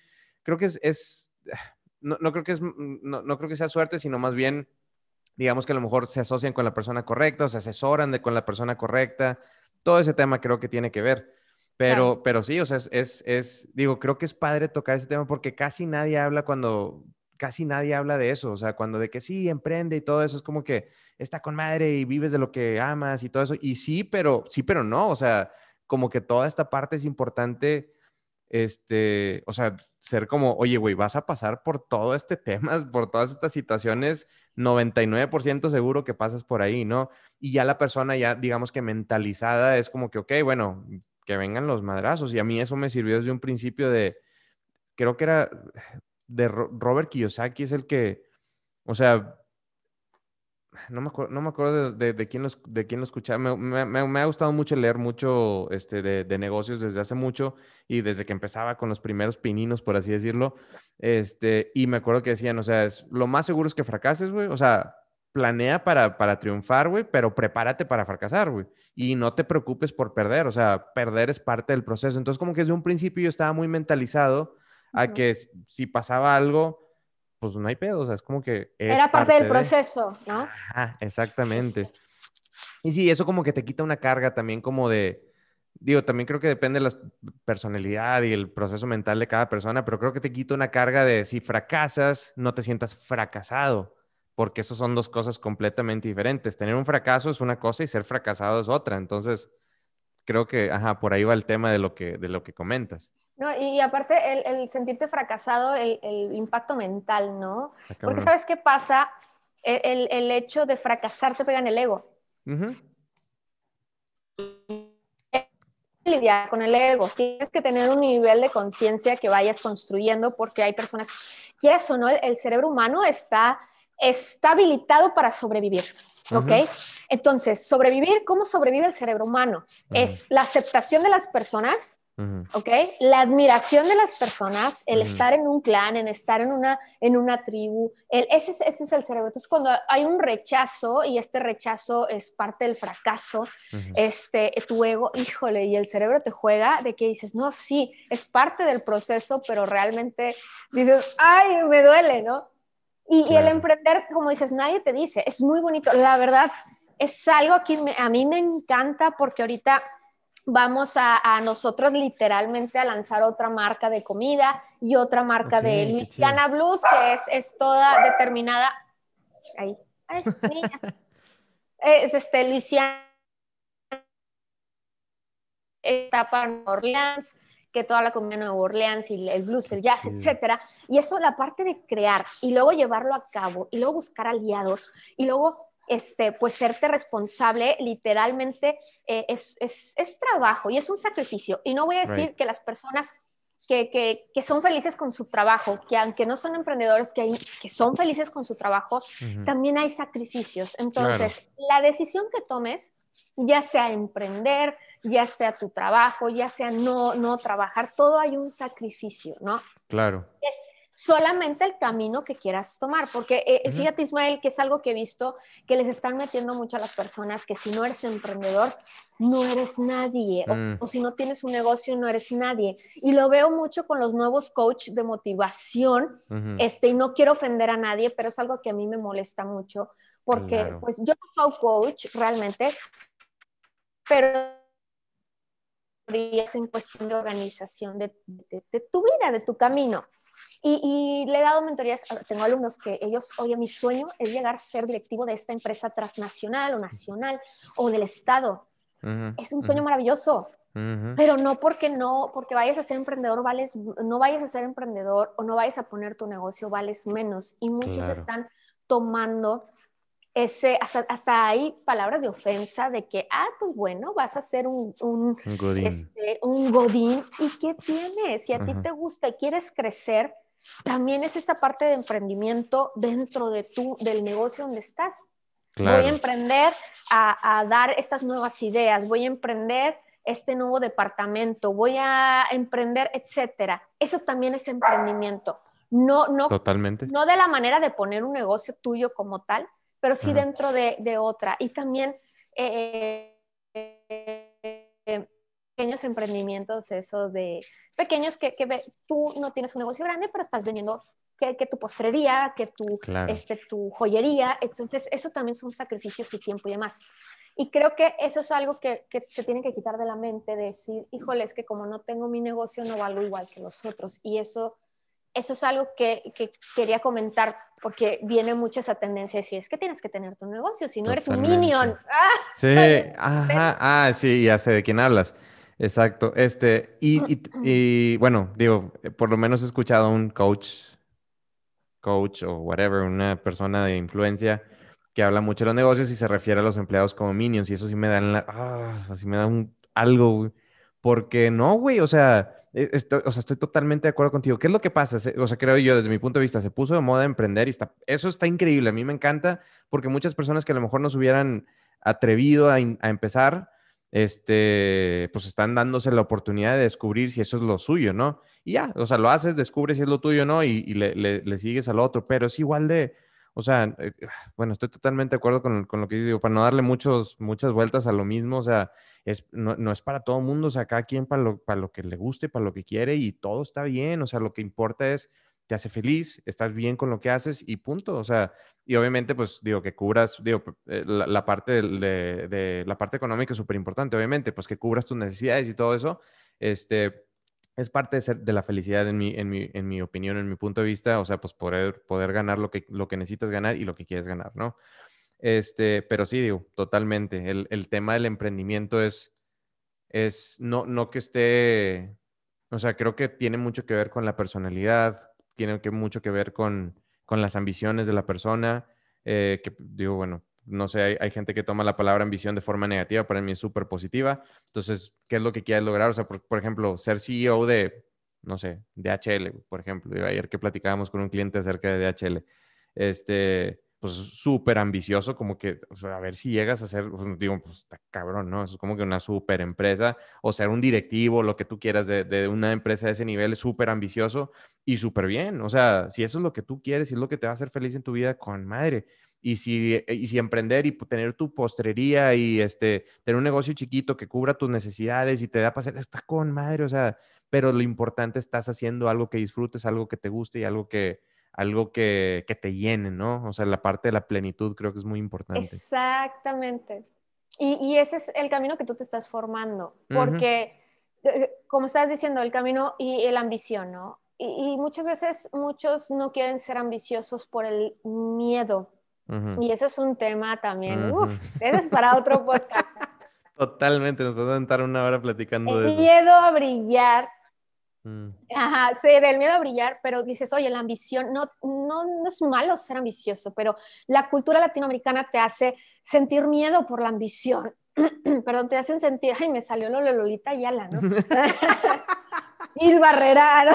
creo que es, es no, no creo que es, no, no creo que sea suerte, sino más bien digamos que a lo mejor se asocian con la persona correcta, o se asesoran de con la persona correcta. Todo ese tema creo que tiene que ver. Pero, pero sí, o sea, es, es, es, digo, creo que es padre tocar ese tema porque casi nadie habla cuando, casi nadie habla de eso, o sea, cuando de que sí, emprende y todo eso, es como que está con madre y vives de lo que amas y todo eso. Y sí, pero sí, pero no, o sea, como que toda esta parte es importante, este, o sea, ser como, oye, güey, vas a pasar por todo este tema, por todas estas situaciones, 99% seguro que pasas por ahí, ¿no? Y ya la persona ya, digamos que mentalizada es como que, ok, bueno, que vengan los madrazos. Y a mí eso me sirvió desde un principio de, creo que era de Robert Kiyosaki, es el que, o sea, no me acuerdo, no me acuerdo de, quién, lo, de quién lo escuchaba. Me, ha gustado mucho leer mucho este, de, negocios desde hace mucho y desde que empezaba con los primeros pininos, por así decirlo. Este, y me acuerdo que decían, o sea, es, lo más seguro es que fracases, güey. O sea, planea para, para triunfar, güey, pero prepárate para fracasar, güey. Y no te preocupes por perder, o sea, perder es parte del proceso. Entonces, como que desde un principio yo estaba muy mentalizado a que si pasaba algo, pues no hay pedo, o sea, es como que... Era parte, del proceso, ¿no? Ajá, exactamente. Y sí, eso como que te quita una carga también como de... Digo, también creo que depende de la personalidad y el proceso mental de cada persona, pero creo que te quita una carga de si fracasas, no te sientas fracasado porque eso son dos cosas completamente diferentes. Tener un fracaso es una cosa y ser fracasado es otra. Entonces, creo que, ajá, por ahí va el tema de lo que, de lo que comentas. No, y, aparte el, sentirte fracasado, el, impacto mental, ¿no? Ah, porque ¿sabes qué pasa? E, el, hecho de fracasar te pega en el ego. Lidiar con el ego. Tienes que tener un nivel de conciencia que vayas construyendo porque hay personas, quieras o no, el cerebro humano está está habilitado para sobrevivir. ¿Ok? Entonces, sobrevivir, ¿cómo sobrevive el cerebro humano? Es la aceptación de las personas, ¿ok? La admiración de las personas, el estar en un clan, en estar en una, en una tribu, ese, es, ese, es, el cerebro. Entonces, cuando hay un rechazo y este rechazo es parte del fracaso, este, tu ego, híjole, y el cerebro te juega de que dices, no, sí, es parte del proceso, pero realmente dices, ay, me duele, ¿no? Y, el emprender, como dices, nadie te dice, es muy bonito. La verdad, es algo que a mí me encanta porque ahorita vamos a, nosotros literalmente a lanzar otra marca de comida y otra marca de Luisiana Blues, que es, es toda determinada. Ahí. Ay, es este, Luisiana. Etapa Orleans que toda la comunidad de Nueva Orleans y el blues, el jazz, etcétera. Y eso, la parte de crear y luego llevarlo a cabo y luego buscar aliados y luego este, pues serte responsable, literalmente eh, es, es, es, trabajo y es un sacrificio. Y no voy a decir que las personas que, que, que, son felices con su trabajo, que aunque no son emprendedores, que, hay, que son felices con su trabajo, también hay sacrificios. Entonces, la decisión que tomes, ya sea emprender, ya sea tu trabajo, ya sea no, no trabajar, todo hay un sacrificio, ¿no? Claro. Es solamente el camino que quieras tomar, porque eh, fíjate Ismael, que es algo que he visto que les están metiendo mucho a las personas, que si no eres emprendedor, no eres nadie, o, mm. si no tienes un negocio, no eres nadie. Y lo veo mucho con los nuevos coach de motivación, este, y no quiero ofender a nadie, pero es algo que a mí me molesta mucho, porque pues yo no soy coach realmente, pero en cuestión de organización de, tu vida, de tu camino. Y, le he dado mentorías, tengo alumnos que ellos, oye, mi sueño es llegar a ser directivo de esta empresa transnacional o nacional o del Estado. es un sueño maravilloso, pero no porque no, porque vayas a ser emprendedor, vales, no vayas a ser emprendedor o no vayas a poner tu negocio, vales menos. Y muchos están tomando ese, hasta, hasta, hay palabras de ofensa de que, ah, pues bueno, vas a ser un, un, godín. Este, un godín. ¿Y qué tienes? Si a ti te gusta y quieres crecer, también es esa parte de emprendimiento dentro de tu, del negocio donde estás. Voy a emprender a, a, dar estas nuevas ideas, voy a emprender este nuevo departamento, voy a emprender, etcétera. Eso también es emprendimiento. No, no, Totalmente. no de la manera de poner un negocio tuyo como tal, pero sí dentro de, otra. Y también eh, pequeños emprendimientos, eso de pequeños que, que tú no tienes un negocio grande, pero estás vendiendo que, que tu postrería, que tu, este, tu joyería. Entonces, eso también son sacrificios y tiempo y demás. Y creo que eso es algo que, que, se tiene que quitar de la mente, decir, híjole, es que como no tengo mi negocio, no valgo igual que los otros. Y eso, eso es algo que, que quería comentar, porque viene mucho esa tendencia de decir, es que tienes que tener tu negocio, si no eres un minion. ¡Ah! Sí, ajá, ah, sí, ya sé de quién hablas. Exacto. Este, y, y, bueno, digo, por lo menos he escuchado a un coach, coach o whatever, una persona de influencia que habla mucho de los negocios y se refiere a los empleados como minions. Y eso sí me da la, ah, así me da un, algo, Porque no, güey, o sea, e, estoy, o sea, estoy totalmente de acuerdo contigo. ¿Qué es lo que pasa? O sea, creo yo, desde mi punto de vista, se puso de moda emprender y está, eso está increíble. A mí me encanta porque muchas personas que a lo mejor no se hubieran atrevido a, a empezar, este, pues están dándose la oportunidad de descubrir si eso es lo suyo, ¿no? Y ya, o sea, lo haces, descubres si es lo tuyo, ¿no? Y, le, le, sigues al otro, pero es igual de, o sea, eh, bueno, estoy totalmente de acuerdo con, con, lo que digo, para no darle muchos, muchas vueltas a lo mismo, o sea, es, no, no es para todo mundo, o sea, cada quien para lo, para lo que le guste, para lo que quiere y todo está bien, o sea, lo que importa es te hace feliz, estás bien con lo que haces y punto. O sea, y obviamente, pues digo, que cubras, digo, eh, la, parte de, la parte económica es súper importante, obviamente, pues que cubras tus necesidades y todo eso, este, es parte de, ser, de la felicidad en mi, en, mi, en mi opinión, en mi punto de vista, o sea, pues poder, poder ganar lo que, lo que necesitas ganar y lo que quieres ganar, ¿no? Este, pero sí, digo, totalmente. El, el tema del emprendimiento es, es no, no que esté, o sea, creo que tiene mucho que ver con la personalidad, tiene que, mucho que ver con, con las ambiciones de la persona, eh, que digo, bueno, no sé, hay, gente que toma la palabra ambición de forma negativa, para mí es súper positiva. Entonces, ¿qué es lo que quieres lograr? O sea, por, ejemplo, ser CEO de, no sé, DHL, por ejemplo. Ayer que platicábamos con un cliente acerca de DHL, este, pues súper ambicioso, como que, o a ver si llegas a ser, pues, digo, pues está cabrón, ¿no? es como que una súper empresa, o ser un directivo, lo que tú quieras de, de una empresa de ese nivel, es súper ambicioso y súper bien. O sea, si eso es lo que tú quieres, si es lo que te va a hacer feliz en tu vida, con madre. Y si, y si emprender y tener tu postrería y este, tener un negocio chiquito que cubra tus necesidades y te da para hacer, está con madre, o sea, pero lo importante estás haciendo algo que disfrutes, algo que te guste y algo que, algo que, que, te llene, ¿no? O sea, la parte de la plenitud creo que es muy importante. Exactamente. Y, y ese es el camino que tú te estás formando, porque, eh, como estás diciendo, el camino y la ambición, ¿no? Y, y, muchas veces muchos no quieren ser ambiciosos por el miedo. Y eso es un tema también, uh ese es para otro podcast. Totalmente, nos podemos sentar una hora platicando el de eso. miedo a brillar Mm. Ajá, sí, del miedo a brillar, pero dices, oye, la ambición, no, no, no, es malo ser ambicioso, pero la cultura latinoamericana te hace sentir miedo por la ambición. Perdón, te hacen sentir, ay, me salió lo Lolita Yala, ¿no? Mil Barrera.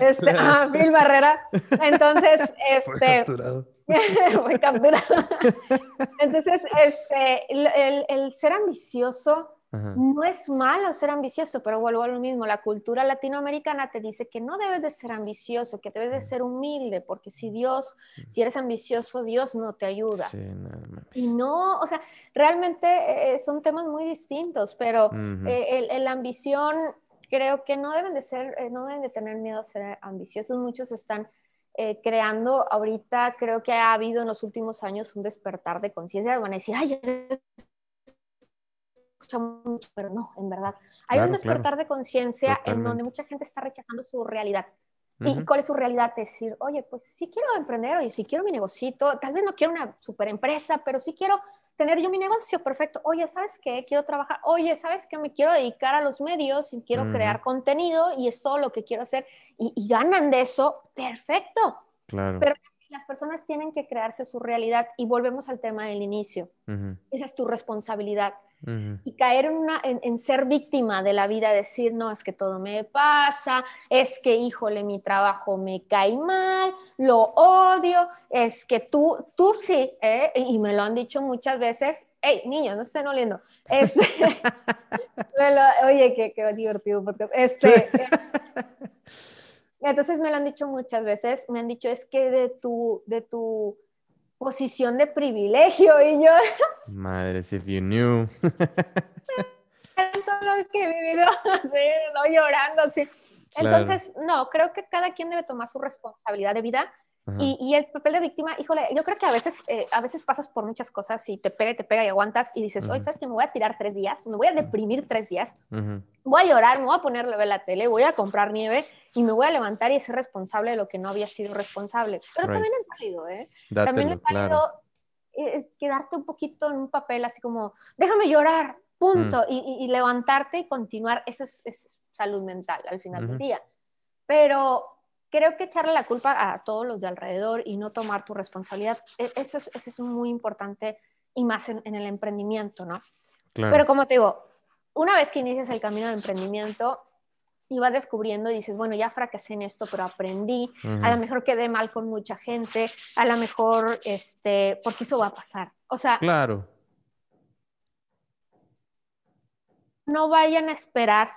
este, ah, Mil Barrera. Entonces, este... Fue capturado. Entonces, este, el, el ser ambicioso no es malo ser ambicioso, pero vuelvo a lo mismo, la cultura latinoamericana te dice que no debes de ser ambicioso, que debes de ser humilde, porque si Dios, si eres ambicioso, Dios no te ayuda. y no, o sea, realmente eh, son temas muy distintos, pero eh, la ambición creo que no deben de ser, eh, no deben de tener miedo a ser ambiciosos, muchos están... creando ahorita, creo que ha habido en los últimos años un despertar de conciencia, van a decir, ay, mucho, pero no, en verdad. Hay un despertar de conciencia en donde mucha gente está rechazando su realidad. ¿Y cuál es su realidad? Decir, oye, pues sí quiero emprender, oye, sí quiero mi negocito, tal vez no quiero una super empresa, pero sí quiero tener yo mi negocio, perfecto. Oye, ¿sabes qué? Quiero trabajar. Oye, ¿sabes qué? Me quiero dedicar a los medios y quiero crear contenido y es todo lo que quiero hacer. Y, ganan de eso, perfecto. Claro. Pero las personas tienen que crearse su realidad y volvemos al tema del inicio. Esa es tu responsabilidad. Y caer en, una, en, ser víctima de la vida, decir, no, es que todo me pasa, es que, híjole, mi trabajo me cae mal, lo odio, es que tú, tú sí, ¿eh? y me lo han dicho muchas veces, hey, niños, no estén oliendo. Este, oye, qué, qué divertido podcast. Este, entonces me lo han dicho muchas veces, me han dicho, es que de tu, de tu posición de privilegio y yo... Madre, if you knew. todo lo que he vivido, así, no llorando, así. Entonces, no, creo que cada quien debe tomar su responsabilidad de vida y, el papel de víctima, híjole, yo creo que a veces, eh, a veces pasas por muchas cosas y te pega y te pega y aguantas y dices, oye, ¿sabes que Me voy a tirar tres días, me voy a deprimir tres días, voy a llorar, me voy a ponerle a la tele, voy a comprar nieve y me voy a levantar y ser responsable de lo que no había sido responsable. Pero también es válido, ¿eh? también es válido eh, quedarte un poquito en un papel así como, déjame llorar, punto, mm. y, levantarte y continuar. Eso es, es salud mental al final del día. Pero creo que echarle la culpa a todos los de alrededor y no tomar tu responsabilidad, e, eso es, eso es muy importante y más en, el emprendimiento, ¿no? Pero como te digo, una vez que inicias el camino del emprendimiento y vas descubriendo y dices, bueno, ya fracasé en esto, pero aprendí, a lo mejor quedé mal con mucha gente, a lo mejor, este, porque eso va a pasar. O sea, claro. No vayan a esperar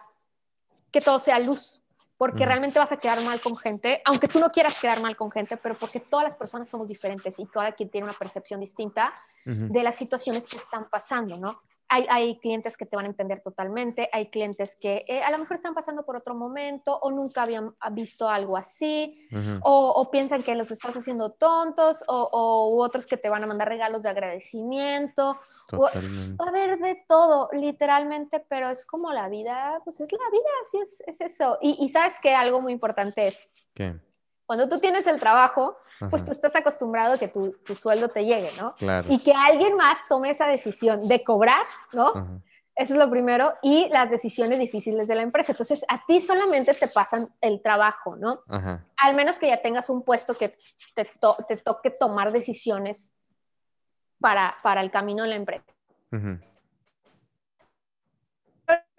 que todo sea luz porque realmente vas a quedar mal con gente, aunque tú no quieras quedar mal con gente, pero porque todas las personas somos diferentes y cada quien tiene una percepción distinta de las situaciones que están pasando, ¿no? Hay, clientes que te van a entender totalmente, hay clientes que eh, a lo mejor están pasando por otro momento o nunca habían visto algo así, o, piensan que los estás haciendo tontos, o, otros que te van a mandar regalos de agradecimiento. va a haber de todo, literalmente, pero es como la vida, pues es la vida, así es, es eso. Y, y sabes que algo muy importante es... ¿Qué? Cuando tú tienes el trabajo, pues tú estás acostumbrado a que tu, tu, sueldo te llegue, ¿no? Y que alguien más tome esa decisión de cobrar, ¿no? Eso es lo primero. Y las decisiones difíciles de la empresa. Entonces, a ti solamente te pasan el trabajo, ¿no? Al menos que ya tengas un puesto que te, te toque tomar decisiones para, para, el camino de la empresa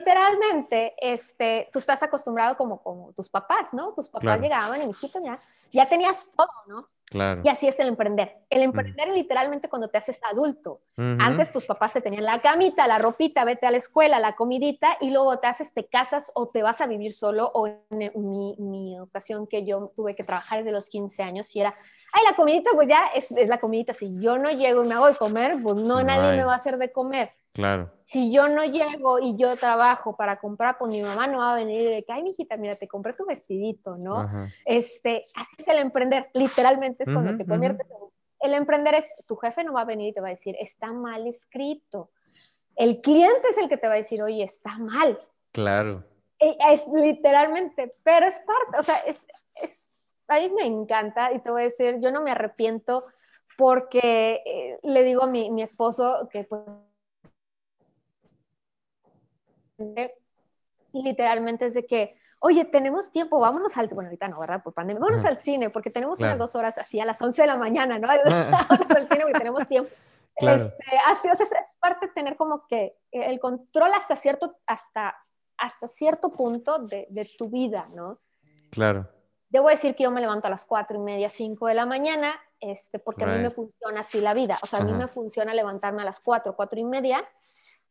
literalmente, este, tú estás acostumbrado como, como tus papás, ¿no? Tus papás llegaban y, mijito, ya, ya tenías todo, ¿no? Claro. Y así es el emprender. El emprender es literalmente cuando te haces adulto. Antes tus papás te tenían la camita, la ropita, vete a la escuela, la comidita, y luego te haces, te casas o te vas a vivir solo. O en mi, mi ocasión que yo tuve que trabajar desde los 15 años, y era, ay, la comidita, pues ya es, es la comidita. Si yo no llego y me hago de comer, pues no, nadie me va a hacer de comer. Claro. Si yo no llego y yo trabajo para comprar, pues mi mamá no va a venir y de que, ay, mijita, mira, te compré tu vestidito, ¿no? Este, así es el emprender, literalmente es cuando te conviertes en... El emprender es, tu jefe no va a venir y te va a decir, está mal escrito. El cliente es el que te va a decir, oye, está mal. Claro. E, es, literalmente, pero es parte, o sea, es, es, a mí me encanta y te voy a decir, yo no me arrepiento porque eh, le digo a mi, mi esposo que pues y literalmente es de que, oye, tenemos tiempo, vámonos al, bueno, ahorita no, ¿verdad? Por pandemia, vámonos al cine, porque tenemos unas dos horas así a las 11 de la mañana, ¿no? vámonos al cine porque tenemos tiempo. Este, así, o sea, es parte de tener como que el control hasta cierto, hasta, hasta cierto punto de, de tu vida, ¿no? Claro. Debo decir que yo me levanto a las cuatro y media, cinco de la mañana, este, porque a mí me funciona así la vida. O sea, a mí me funciona levantarme a las cuatro, cuatro y media,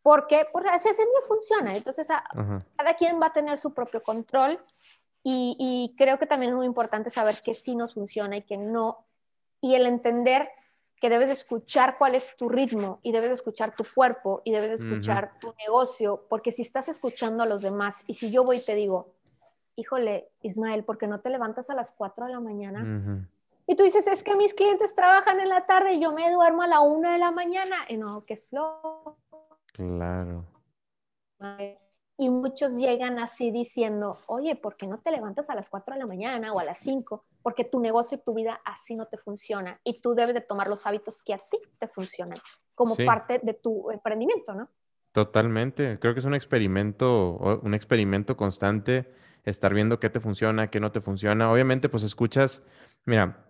porque, así, así me funciona. Entonces, cada quien va a tener su propio control y, creo que también es muy importante saber qué sí nos funciona y qué no. Y el entender que debes escuchar cuál es tu ritmo y debes escuchar tu cuerpo y debes escuchar tu negocio, porque si estás escuchando a los demás y si yo voy y te digo, híjole, Ismael, ¿por qué no te levantas a las 4 de la mañana? Y tú dices, es que mis clientes trabajan en la tarde y yo me duermo a la 1 de la mañana. Y no, qué flojo. Claro. Y muchos llegan así diciendo, oye, ¿por qué no te levantas a las 4 de la mañana o a las 5? Porque tu negocio y tu vida así no te funciona y tú debes de tomar los hábitos que a ti te funcionan como parte de tu emprendimiento, ¿no? Totalmente. Creo que es un experimento, un experimento constante, estar viendo qué te funciona, qué no te funciona. Obviamente, pues escuchas, mira,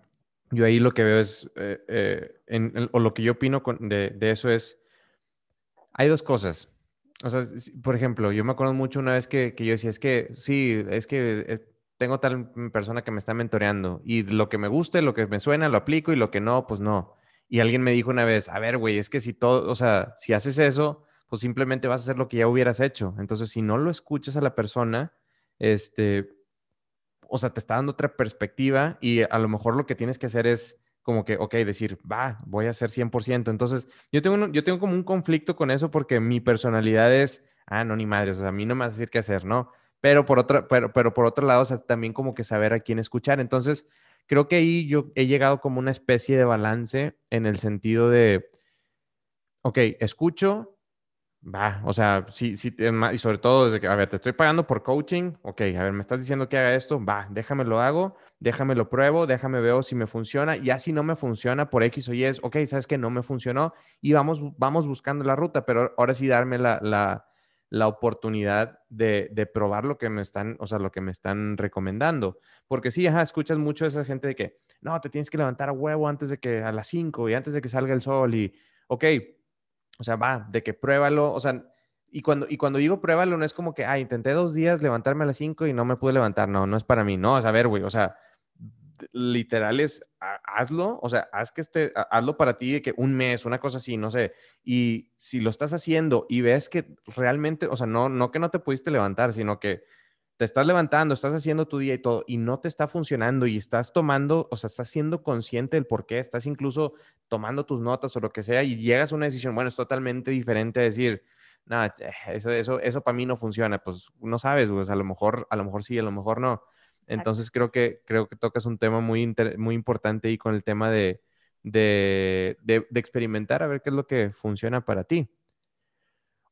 yo ahí lo que veo es, eh, eh, o lo que yo opino de, de eso es, hay dos cosas. O sea, por ejemplo, yo me acuerdo mucho una vez que, yo decía, es que sí, es que tengo tal persona que me está mentoreando y lo que me guste, lo que me suena, lo aplico y lo que no, pues no. Y alguien me dijo una vez, a ver, güey, es que si todo, o sea, si haces eso, pues simplemente vas a hacer lo que ya hubieras hecho. Entonces, si no lo escuchas a la persona, este, o sea, te está dando otra perspectiva y a lo mejor lo que tienes que hacer es como que, ok, decir, va, voy a ser 100%. Entonces, yo tengo, yo tengo como un conflicto con eso porque mi personalidad es, ah, no, ni madre, o sea, a mí no me vas a decir qué hacer, ¿no? Pero por otro, pero, pero por otro lado, o sea, también como que saber a quién escuchar. Entonces, creo que ahí yo he llegado como una especie de balance en el sentido de, ok, escucho, Va, o sea, sí, sí, y sobre todo desde que, a ver, te estoy pagando por coaching, ok, a ver, me estás diciendo que haga esto, va, déjame lo hago, déjame lo pruebo, déjame veo si me funciona, y así no me funciona por X o Y, es, ok, sabes que no me funcionó, y vamos, vamos buscando la ruta, pero ahora sí darme la, la, la oportunidad de, de, probar lo que me están, o sea, lo que me están recomendando, porque sí, ajá, escuchas mucho a esa gente de que, no, te tienes que levantar a huevo antes de que, a las 5 y antes de que salga el sol, y, ok, o sea, va, de que pruébalo, o sea, y cuando, y cuando digo pruébalo, no es como que, ah, intenté dos días levantarme a las cinco y no me pude levantar. No, no es para mí. No, o sea, a ver, güey, o sea, literal es, hazlo, o sea, haz que esté, hazlo para ti de que un mes, una cosa así, no sé. Y si lo estás haciendo y ves que realmente, o sea, no, no que no te pudiste levantar, sino que te estás levantando, estás haciendo tu día y todo, y no te está funcionando y estás tomando, o sea, estás siendo consciente del por qué, estás incluso tomando tus notas o lo que sea y llegas a una decisión, bueno, es totalmente diferente a decir, nada, eso, eso, eso para mí no funciona, pues no sabes, pues a lo mejor, a lo mejor sí, a lo mejor no. Entonces creo que, creo que tocas un tema muy, muy importante ahí con el tema de, de, de, de experimentar a ver qué es lo que funciona para ti.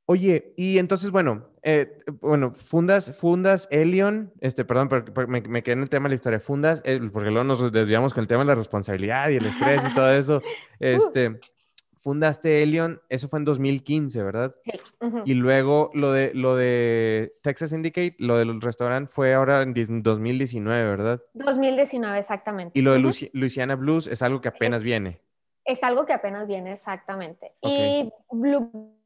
Oye, y entonces, bueno, eh, bueno, fundas, fundas Elion, este, perdón, pero, me, me, quedé en el tema de la historia, fundas, eh, porque luego nos desviamos con el tema de la responsabilidad y el estrés y todo eso, este, fundaste Elion, eso fue en 2015, ¿verdad? Sí. Y luego lo de, lo de Texas Indicate, lo del restaurante fue ahora en 2019, ¿verdad? 2019, exactamente. Y lo de Louisiana Blues es algo que apenas viene. Es algo que apenas viene, exactamente. Y Blue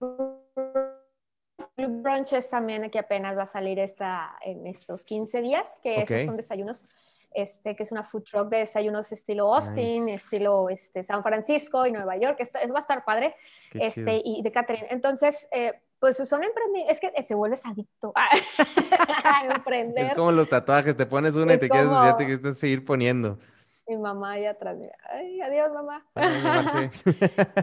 Blue Brunch es también que apenas va a salir esta, en estos 15 días, que esos son desayunos, este, que es una food truck de desayunos estilo Austin, estilo este, San Francisco y Nueva York, es, va a estar padre, este, y de Catherine. Entonces, eh, pues son emprendimientos, es que te vuelves adicto a, emprender. Es como los tatuajes, te pones una y te, quieres, ya te quieres seguir poniendo mi mamá allá atrás. Ay, adiós, mamá.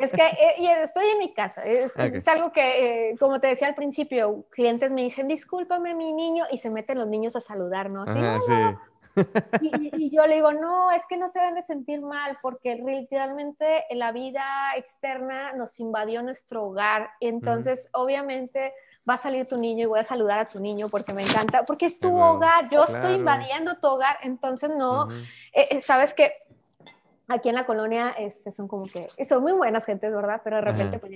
es que eh, estoy en mi casa. Es, algo que, eh, como te decía al principio, clientes me dicen, discúlpame, mi niño, y se meten los niños a saludar, ¿no? Y, yo le digo, no, es que no se deben de sentir mal, porque literalmente la vida externa nos invadió nuestro hogar. Entonces, obviamente va a salir tu niño y voy a saludar a tu niño porque me encanta, porque es tu hogar, yo estoy invadiendo tu hogar, entonces no, eh, eh, sabes que aquí en la colonia este, son como que, son muy buenas gentes, ¿verdad? Pero de repente pues,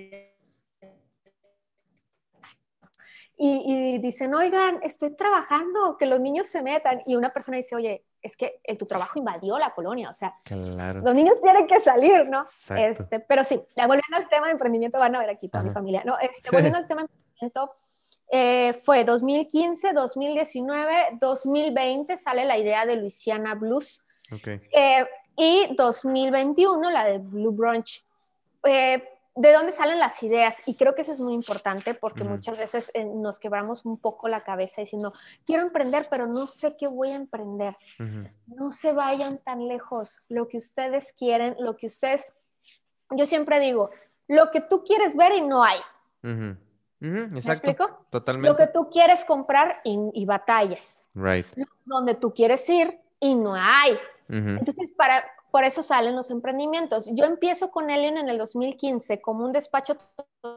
y, dicen, oigan, estoy trabajando, que los niños se metan. Y una persona dice, oye, es que el, tu trabajo invadió la colonia, o sea, los niños tienen que salir, ¿no? Este, pero sí, volviendo al tema de emprendimiento, van a ver aquí toda mi familia, ¿no? Este, volviendo al tema de emprendimiento, eh, fue 2015, 2019, 2020 sale la idea de Louisiana Blues. Eh, y 2021 la de Blue Brunch. Eh, ¿De dónde salen las ideas? Y creo que eso es muy importante porque muchas veces nos quebramos un poco la cabeza diciendo, quiero emprender, pero no sé qué voy a emprender. No se vayan tan lejos. Lo que ustedes quieren, lo que ustedes... Yo siempre digo, lo que tú quieres ver y no hay exacto. ¿Me explico? Totalmente. Lo que tú quieres comprar y, batallas. Right. Donde tú quieres ir y no hay. Entonces, para, por eso salen los emprendimientos. Yo empiezo con Elion en el 2015 como un despacho de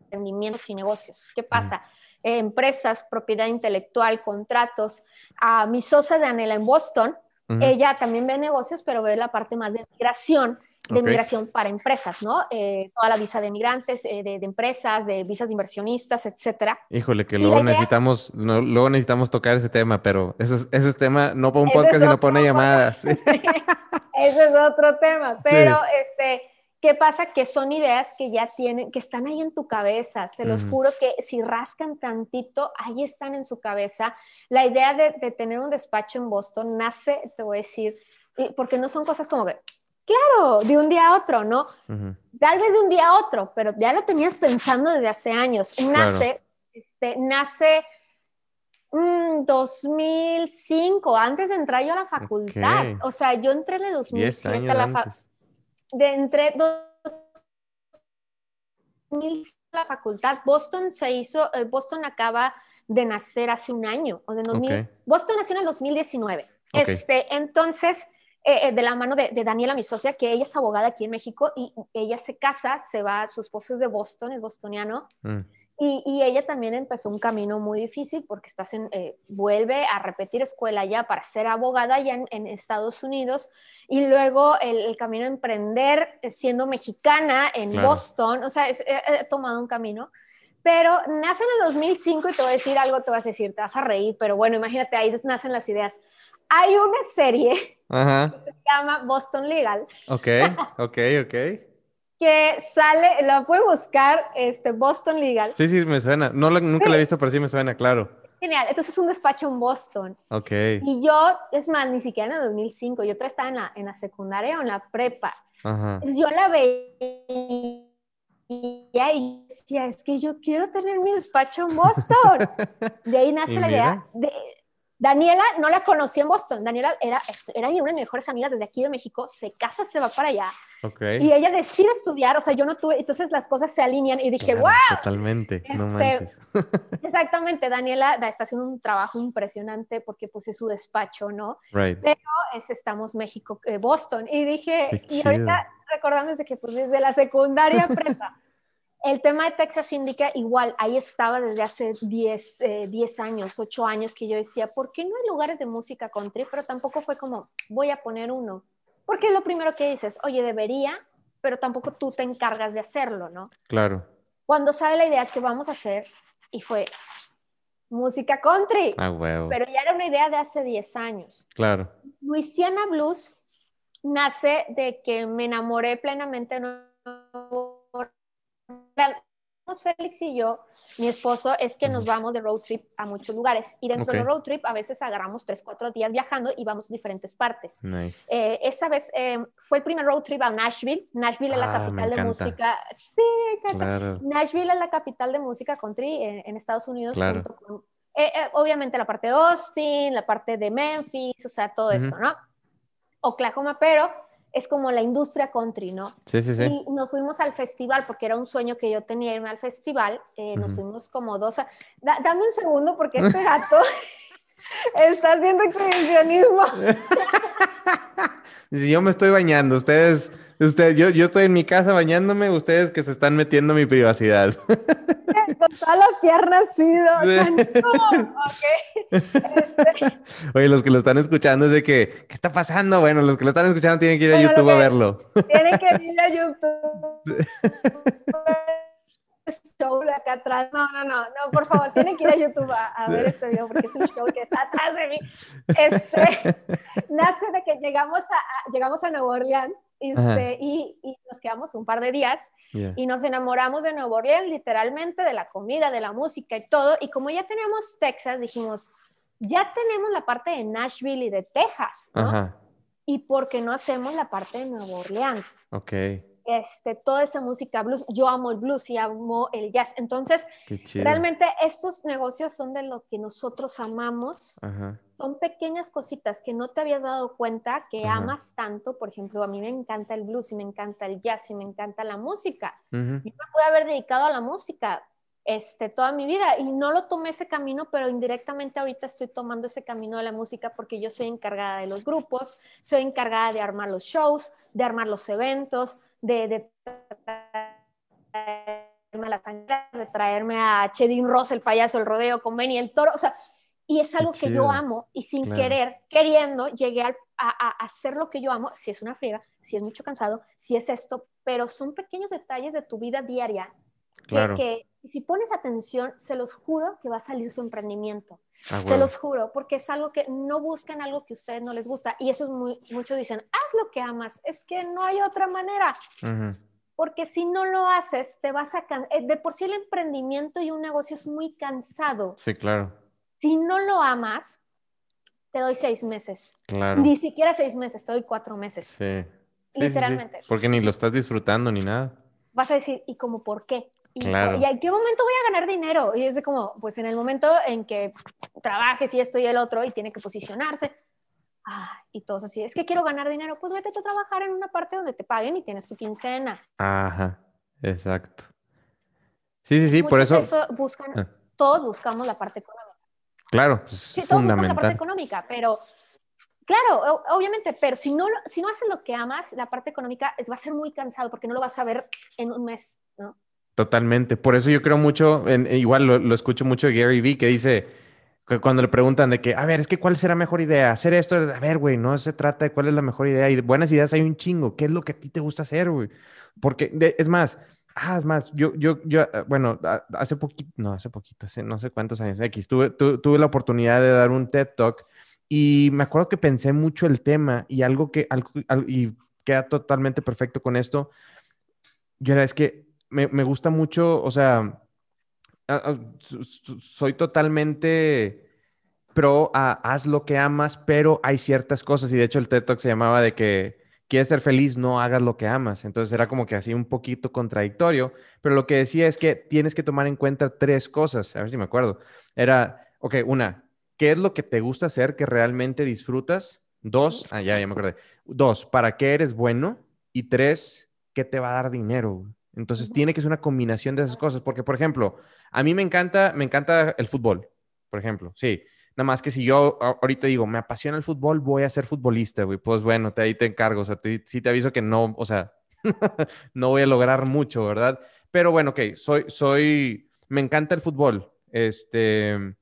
emprendimientos y negocios. ¿Qué pasa? empresas, propiedad intelectual, contratos. A mi socia de Anela en Boston, ella también ve negocios, pero ve la parte más de migración de migración para empresas, ¿no? Eh, toda la visa de migrantes, eh, de, empresas, de visas de inversionistas, etcétera. Híjole, que luego necesitamos, luego necesitamos tocar ese tema, pero ese es, ese tema no para un podcast, sino para una llamada. ese es otro tema, pero este, ¿qué pasa? Que son ideas que ya tienen, que están ahí en tu cabeza. Se los juro que si rascan tantito, ahí están en su cabeza. La idea de, de tener un despacho en Boston nace, te voy a decir, porque no son cosas como que Claro, de un día a otro, ¿no? Tal vez de un día a otro, pero ya lo tenías pensando desde hace años. Nace, este, nace 2005, mm, antes de entrar yo a la facultad. O sea, yo entré en el 2007 a la facultad. De entre 2000 la facultad. Boston se hizo, eh, Boston acaba de nacer hace un año, o de 2000. Boston nació en el 2019. Este, entonces, eh, eh, de la mano de, Daniela, mi socia, que ella es abogada aquí en México y ella se casa, se va, su esposo es de Boston, es bostoniano. Mm. Y, ella también empezó un camino muy difícil porque está eh, vuelve a repetir escuela ya para ser abogada ya en, Estados Unidos y luego el, camino a emprender siendo mexicana en Boston, o sea, he, tomado un camino. Pero nace en el 2005 y te voy a decir algo, te vas a decir, te vas a reír, pero bueno, imagínate, ahí nacen las ideas. Hay una serie que se llama Boston Legal. Ok, ok, ok que sale, la puede buscar, este, Boston Legal. Sí, sí, me suena. No, nunca la he visto, pero sí me suena, claro. Genial. Entonces es un despacho en Boston. Ok. Y yo, es más, ni siquiera en el 2005, yo todavía estaba en la, en la secundaria o en la prepa. Ajá. Yo la veía y decía, es que yo quiero tener mi despacho en Boston. De ahí nace la idea. De, Daniela no la conocí en Boston. Daniela era, era una de mis mejores amigas desde aquí de México. Se casa, se va para allá. Y ella decide estudiar. O sea, yo no tuve. Entonces las cosas se alinean y dije, ¡wow! Totalmente. no este, exactamente. Daniela está haciendo un trabajo impresionante porque puse su despacho, ¿no? Right. Pero es, estamos México, eh, Boston. Y dije, y ahorita recordando desde que pues desde la secundaria prepa. El tema de Texas indica igual, ahí estaba desde hace 10, eh, años, 8 años que yo decía, ¿por qué no hay lugares de música country? Pero tampoco fue como, voy a poner uno. Porque es lo primero que dices, oye, debería, pero tampoco tú te encargas de hacerlo, ¿no? Claro. Cuando sale la idea que vamos a hacer, y fue música country. Ah, wow. Pero ya era una idea de hace 10 años. Claro. Louisiana Blues nace de que me enamoré plenamente de Félix y yo, mi esposo, es que nos vamos de road trip a muchos lugares y dentro del road trip a veces agarramos tres, cuatro días viajando y vamos a diferentes partes. Eh, esa vez eh, fue el primer road trip a Nashville. Nashville es la ah, capital de música. Sí, Nashville es la capital de música country en, Estados Unidos. Eh, obviamente la parte de Austin, la parte de Memphis, o sea, todo eso, ¿no? Oklahoma, pero es como la industria country, ¿no? Sí, sí, sí. Y nos fuimos al festival, porque era un sueño que yo tenía irme al festival. Eh, nos fuimos como dos. dame un segundo, porque este gato está haciendo exhibicionismo. yo me estoy bañando, ustedes Usted, yo, yo estoy en mi casa bañándome, ustedes que se están metiendo mi privacidad. Con todas las piernas, sí, este. Oye, los que lo están escuchando es de que, ¿qué está pasando? Bueno, los que lo están escuchando tienen que ir a YouTube a verlo. Tienen que ir a YouTube. show acá atrás. No, no, no, no, por favor, tienen que ir a YouTube a, ver este video porque es un show que está atrás de mí. Este, nace de que llegamos a, llegamos a Nueva Orleans este, y, y, nos quedamos un par de días y nos enamoramos de Nueva Orleans, literalmente, de la comida, de la música y todo. Y como ya teníamos Texas, dijimos, ya tenemos la parte de Nashville y de Texas, ¿no? ¿Y por qué no hacemos la parte de Nueva Orleans? Ok este, toda esa música blues. Yo amo el blues y amo el jazz. Entonces, realmente estos negocios son de lo que nosotros amamos. Son pequeñas cositas que no te habías dado cuenta que amas tanto. Por ejemplo, a mí me encanta el blues y me encanta el jazz y me encanta la música. Yo me pude haber dedicado a la música este, toda mi vida y no lo tomé ese camino, pero indirectamente ahorita estoy tomando ese camino de la música porque yo soy encargada de los grupos, soy encargada de armar los shows, de armar los eventos, de, de traerme a la de traerme a Chedin Ross, el payaso, el rodeo, con Benny, el toro, o sea, y es algo que yo amo y sin querer, queriendo, llegué a, a, hacer lo que yo amo, si es una friega, si es mucho cansado, si es esto, pero son pequeños detalles de tu vida diaria que, si pones atención, se los juro que va a salir su emprendimiento. Ah, se los juro, porque es algo que no buscan algo que a ustedes no les gusta. Y eso es muy, muchos dicen, haz lo que amas. Es que no hay otra manera. Porque si no lo haces, te vas a... Eh, de por sí el emprendimiento y un negocio es muy cansado. Sí, claro. Si no lo amas, te doy seis meses. Claro. Ni siquiera seis meses, te doy cuatro meses. Sí. Literalmente. porque ni lo estás disfrutando ni nada. Vas a decir, ¿y cómo por qué? Y, en qué momento voy a ganar dinero? Y es de como, pues en el momento en que trabajes y esto y el otro y tiene que posicionarse. Ah, y todos así, es que quiero ganar dinero, pues vete a trabajar en una parte donde te paguen y tienes tu quincena. Ajá, exacto. Sí, sí, sí, por eso. buscan, ah. Todos buscamos la parte económica. Claro, pues, sí, todos buscan la parte económica, pero claro, obviamente, pero si no, si no haces lo que amas, la parte económica va a ser muy cansado porque no lo vas a ver en un mes, ¿no? Totalmente. Por eso yo creo mucho, en, igual lo, escucho mucho Gary Vee, que dice, cuando le preguntan de que, a ver, es que cuál será mejor idea, hacer esto, a ver, güey, no se trata de cuál es la mejor idea y buenas ideas hay un chingo, ¿qué es lo que a ti te gusta hacer, güey? Porque, es más, ah, es más, yo, yo, yo, ah, bueno, hace poquito, no, hace poquito, hace no sé cuántos años, X, tuve, tuve la oportunidad de dar un TED Talk y me acuerdo que pensé mucho el tema y algo que, algo, y queda totalmente perfecto con esto, yo era, es que me, gusta mucho, o sea, soy totalmente pro a haz lo que amas, pero hay ciertas cosas, y de hecho el TED Talk se llamaba de que quieres ser feliz, no hagas lo que amas. Entonces era como que así un poquito contradictorio, pero lo que decía es que tienes que tomar en cuenta tres cosas, a ver si me acuerdo. Era, ok, una, ¿qué es lo que te gusta hacer que realmente disfrutas? Dos, ah, ya, ya me acordé. Dos, ¿para qué eres bueno? Y tres, ¿qué te va a dar dinero? Entonces tiene que ser una combinación de esas cosas, porque por ejemplo, a mí me encanta, me encanta el fútbol, por ejemplo, sí. Nada más que si yo ahorita digo, me apasiona el fútbol, voy a ser futbolista, güey. Pues bueno, te, ahí te encargo. O sea, sí te aviso que no, o sea, no voy a lograr mucho, ¿verdad? Pero bueno, ok, soy, soy, me encanta el fútbol. Este,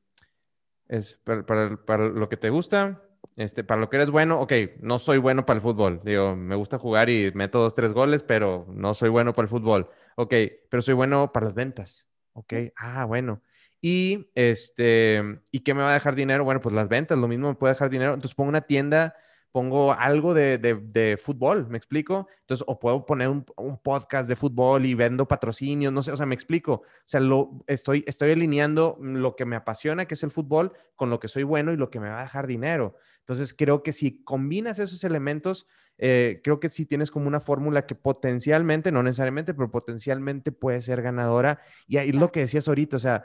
es para, para lo que te gusta, este, para lo que eres bueno, ok, no soy bueno para el fútbol. Digo, me gusta jugar y meto dos, tres goles, pero no soy bueno para el fútbol. Ok, pero soy bueno para las ventas. Ok, ah, bueno. Y este, ¿y qué me va a dejar dinero? Bueno, pues las ventas, lo mismo me puede dejar dinero. Entonces pongo una tienda, pongo algo de, de, fútbol, ¿me explico? Entonces, o puedo poner un, un, podcast de fútbol y vendo patrocinios, no sé, o sea, me explico. O sea, lo, estoy, estoy alineando lo que me apasiona, que es el fútbol, con lo que soy bueno y lo que me va a dejar dinero. Entonces, creo que si combinas esos elementos, eh, creo que si tienes como una fórmula que potencialmente, no necesariamente, pero potencialmente puede ser ganadora. Y ahí lo que decías ahorita, o sea,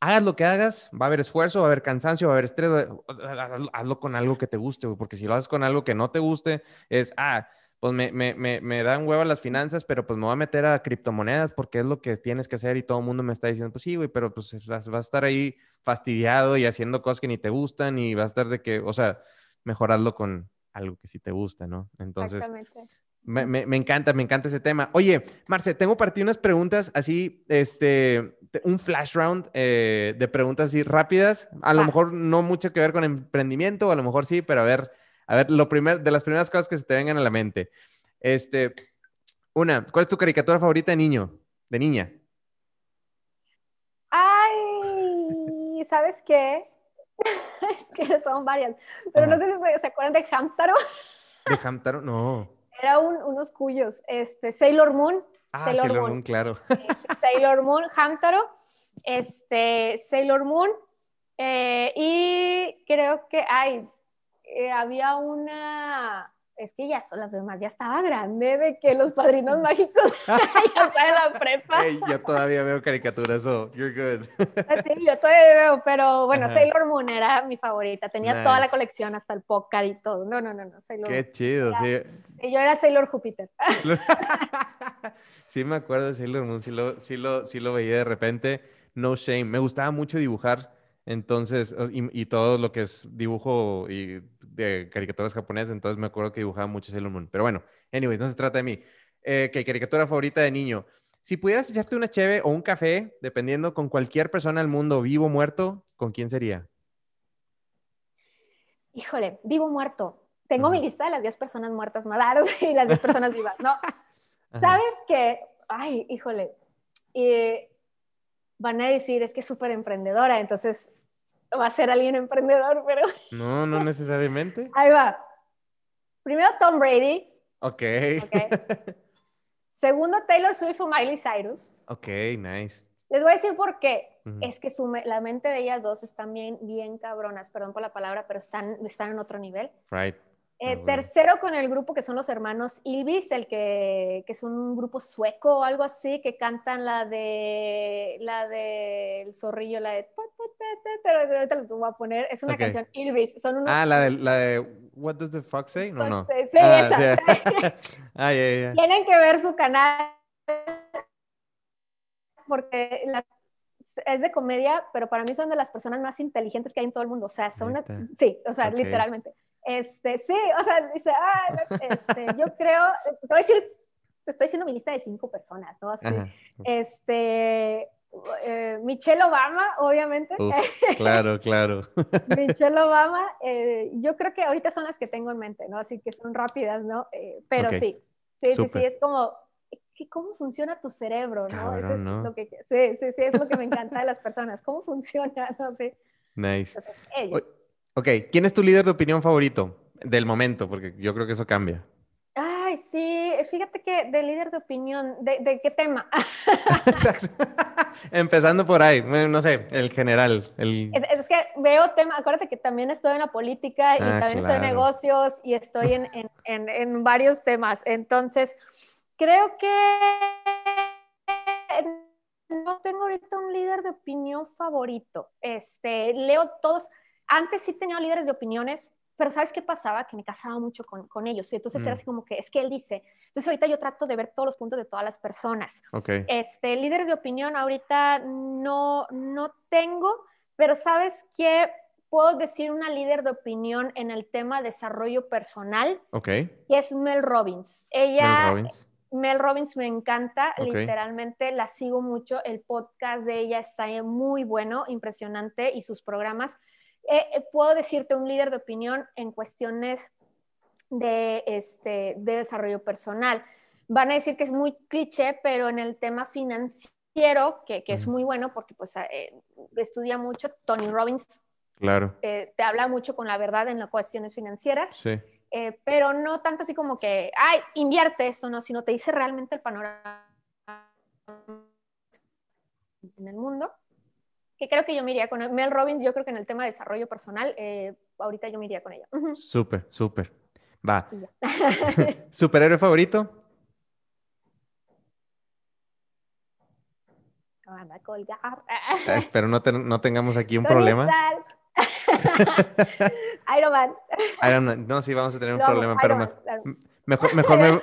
hagas lo que hagas, va a haber esfuerzo, va a haber cansancio, va a haber estrés, hazlo con algo que te guste, porque si lo haces con algo que no te guste, es, ah, pues me, me, me, me, dan hueva las finanzas, pero pues me voy a meter a criptomonedas porque es lo que tienes que hacer y todo el mundo me está diciendo, pues sí, güey, pero pues vas, a estar ahí fastidiado y haciendo cosas que ni te gustan y vas a estar de que, o sea, mejorarlo con algo que sí te gusta, ¿no? Entonces, me, me, encanta, me encanta ese tema. Oye, Marce, tengo para ti unas preguntas así, este, un flash round eh, de preguntas así rápidas, a lo mejor no mucho que ver con emprendimiento, a lo mejor sí, pero a ver a ver, lo primer, de las primeras cosas que se te vengan a la mente. Este, una, ¿cuál es tu caricatura favorita de niño, de niña? Ay, ¿sabes qué? es que son varias, pero no sé si se, acuerdan de Hamtaro. ¿De Hamtaro? No. Era unos cuyos, este, Sailor Moon. Ah, Sailor, Moon. claro. Sailor Moon, Hamtaro, este, Sailor Moon, eh, y creo que, ay, eh, había una, es que ya son las demás, ya estaba grande de que los padrinos mágicos ya está en la prepa. yo todavía veo caricaturas, so you're good. Ah, sí, yo todavía veo, pero bueno, Sailor Moon era mi favorita, tenía toda la colección, hasta el pócar y todo. No, no, no, no, Sailor Qué chido, sí. Y yo era Sailor Júpiter. sí me acuerdo de Sailor Moon, sí lo, sí lo, sí lo veía de repente, no shame, me gustaba mucho dibujar. Entonces, y, y, todo lo que es dibujo y de caricaturas japonesas, entonces me acuerdo que dibujaba mucho Sailor Moon. Pero bueno, anyway, no se trata de mí. Eh, ¿Qué caricatura favorita de niño? Si pudieras echarte una cheve o un café, dependiendo con cualquier persona del mundo, vivo o muerto, ¿con quién sería? Híjole, vivo o muerto. Tengo mi lista de las 10 personas muertas más y las 10 personas vivas, ¿no? ¿Sabes qué? Ay, híjole. van a decir, es que es súper emprendedora, entonces va a ser alguien emprendedor, pero... No, no necesariamente. Ahí va. Primero Tom Brady. Ok. okay. Segundo Taylor Swift o Miley Cyrus. Ok, nice. Les voy a decir por qué. Es que su, la mente de ellas dos están bien, bien cabronas, perdón por la palabra, pero están, están en otro nivel. Right. Eh, tercero con el grupo que son los hermanos Ilvis, el que, que, es un grupo sueco o algo así, que cantan la de la de el zorrillo, la de pero ahorita lo voy a poner, es una canción Ilvis, son unos Ah, la de, la de What does the fox say? No, no. Sí, ah, esa. ah, yeah, yeah. Tienen que ver su canal porque es de comedia, pero para mí son de las personas más inteligentes que hay en todo el mundo. O sea, son, sí, o sea, literalmente. Este, sí, o sea, dice, ah, este, yo creo, te voy a decir, te estoy diciendo mi lista de cinco personas, ¿no? Así, este, eh, Michelle Obama, obviamente. claro, claro. Michelle Obama, eh, yo creo que ahorita son las que tengo en mente, ¿no? Así que son rápidas, ¿no? Eh, pero sí, sí, sí, sí, es como, ¿cómo funciona tu cerebro, no? Eso es lo que, sí, sí, sí, es lo que me encanta de las personas, ¿cómo funciona? No sé. Nice. Ok, ¿quién es tu líder de opinión favorito del momento? Porque yo creo que eso cambia. Ay, sí, fíjate que de líder de opinión, ¿de, qué tema? Empezando por ahí, no sé, el general. El... Es, que veo temas, acuérdate que también estoy en la política y ah, también estoy en negocios y estoy en, en, en, varios temas. Entonces, creo que no tengo ahorita un líder de opinión favorito. Este, leo todos, antes sí tenía líderes de opiniones, pero ¿sabes qué pasaba? Que me casaba mucho con, con ellos. Entonces era mm. así como que, es que él dice. Entonces ahorita yo trato de ver todos los puntos de todas las personas. Okay. Este, líder de opinión ahorita no, no tengo, pero ¿sabes qué? Puedo decir una líder de opinión en el tema desarrollo personal. Ok. Y es Mel Robbins. Ella... Mel Robbins. Mel Robbins me encanta, literalmente la sigo mucho, el podcast de ella está muy bueno, impresionante y sus programas eh, eh, puedo decirte un líder de opinión en cuestiones de, este, de desarrollo personal. Van a decir que es muy cliché, pero en el tema financiero, que, que es muy bueno porque pues eh, estudia mucho, Tony Robbins claro. te habla mucho con la verdad en las cuestiones financieras. Sí. pero no tanto así como que, ay, invierte eso, no, sino te dice realmente el panorama en el mundo que creo que yo me iría con Mel Robbins, yo creo que en el tema de desarrollo personal, eh, ahorita yo me iría con ella. Súper, súper. Va. ¿Superhéroe favorito? Van a colgar. espero no, no tengamos aquí un problema. Iron Man. Iron Man. No, sí, vamos a tener un problema, pero mejor, mejor,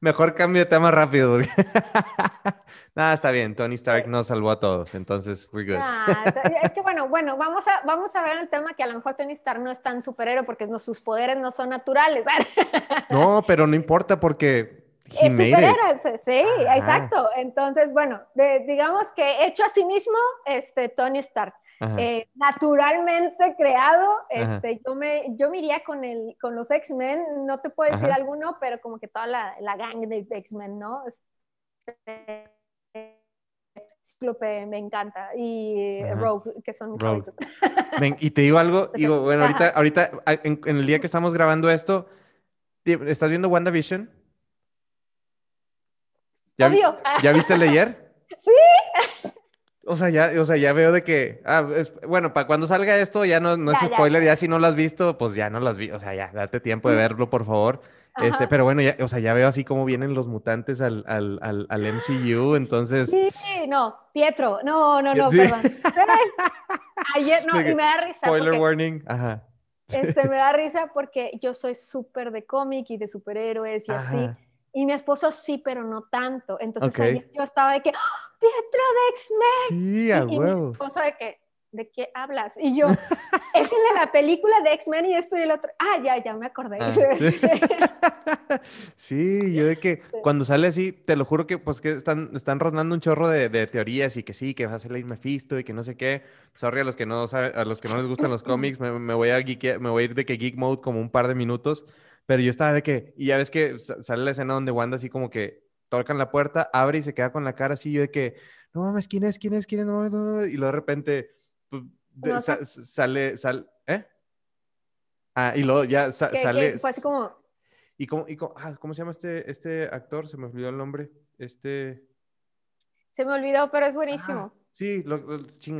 mejor cambio de tema rápido. Nada, está bien. Tony Stark nos salvó a todos, entonces we're good. Ah, es que bueno, bueno, vamos a, vamos a ver el tema que a lo mejor Tony Stark no es tan superhéroe porque no, sus poderes no son naturales. no, pero no importa porque es superhéroe, sí, exacto. Entonces, bueno, digamos que hecho a sí mismo, este, Tony Stark. Eh, naturalmente creado, este, yo, me, yo me iría con, el, con los X-Men, no te puedo decir alguno, pero como que toda la, la gang de X-Men, ¿no? Este, Cíclope me encanta y Rogue, que son mis favoritos. y te digo algo, digo, bueno, ahorita, ahorita en, el día que estamos grabando esto, ¿estás viendo WandaVision? ¿Ya, Obvio. ¿Ya viste el de ayer? sí. O sea, ya, o sea, ya veo de que, ah, bueno, para cuando salga esto ya no, no es spoiler, ya. si no lo has visto, pues ya no lo has visto, o sea, ya, date tiempo de verlo, por favor. Este, pero bueno, ya, o sea, ya veo así como vienen los mutantes al, al, al, al MCU, entonces... Sí, no, Pietro, no, no, no, perdón. Ayer, no, y me da risa. Spoiler warning, ajá. Este, me da risa porque yo soy súper de cómic y de superhéroes y así. Y mi esposo sí, pero no tanto. Entonces yo estaba de que, ¡Oh, Pietro de X-Men. Sí, a y, huevo. mi esposo de que, ¿de qué hablas? Y yo, es en la película de X-Men y esto y el otro. Ah, ya, ya me acordé. Ah, sí. yo de que cuando sale así, te lo juro que pues que están, están rondando un chorro de, de teorías y que sí, que va a salir Mephisto y que no sé qué. Sorry a los que no, a los que no les gustan los cómics, me, me voy a me voy a ir de que geek mode como un par de minutos pero yo estaba de que, y ya ves que sale la escena donde Wanda así como que tocan la puerta, abre y se queda con la cara así, yo de que, no mames, ¿quién es? ¿Quién es? ¿Quién es? No mames, Y luego de repente pues, sale, sale, ¿eh? Ah, y luego ya sale. Fue así como. ¿Y cómo, y ah, cómo se llama este, este actor? Se me olvidó el nombre. Este. Se me olvidó, pero es buenísimo. Sí, lo,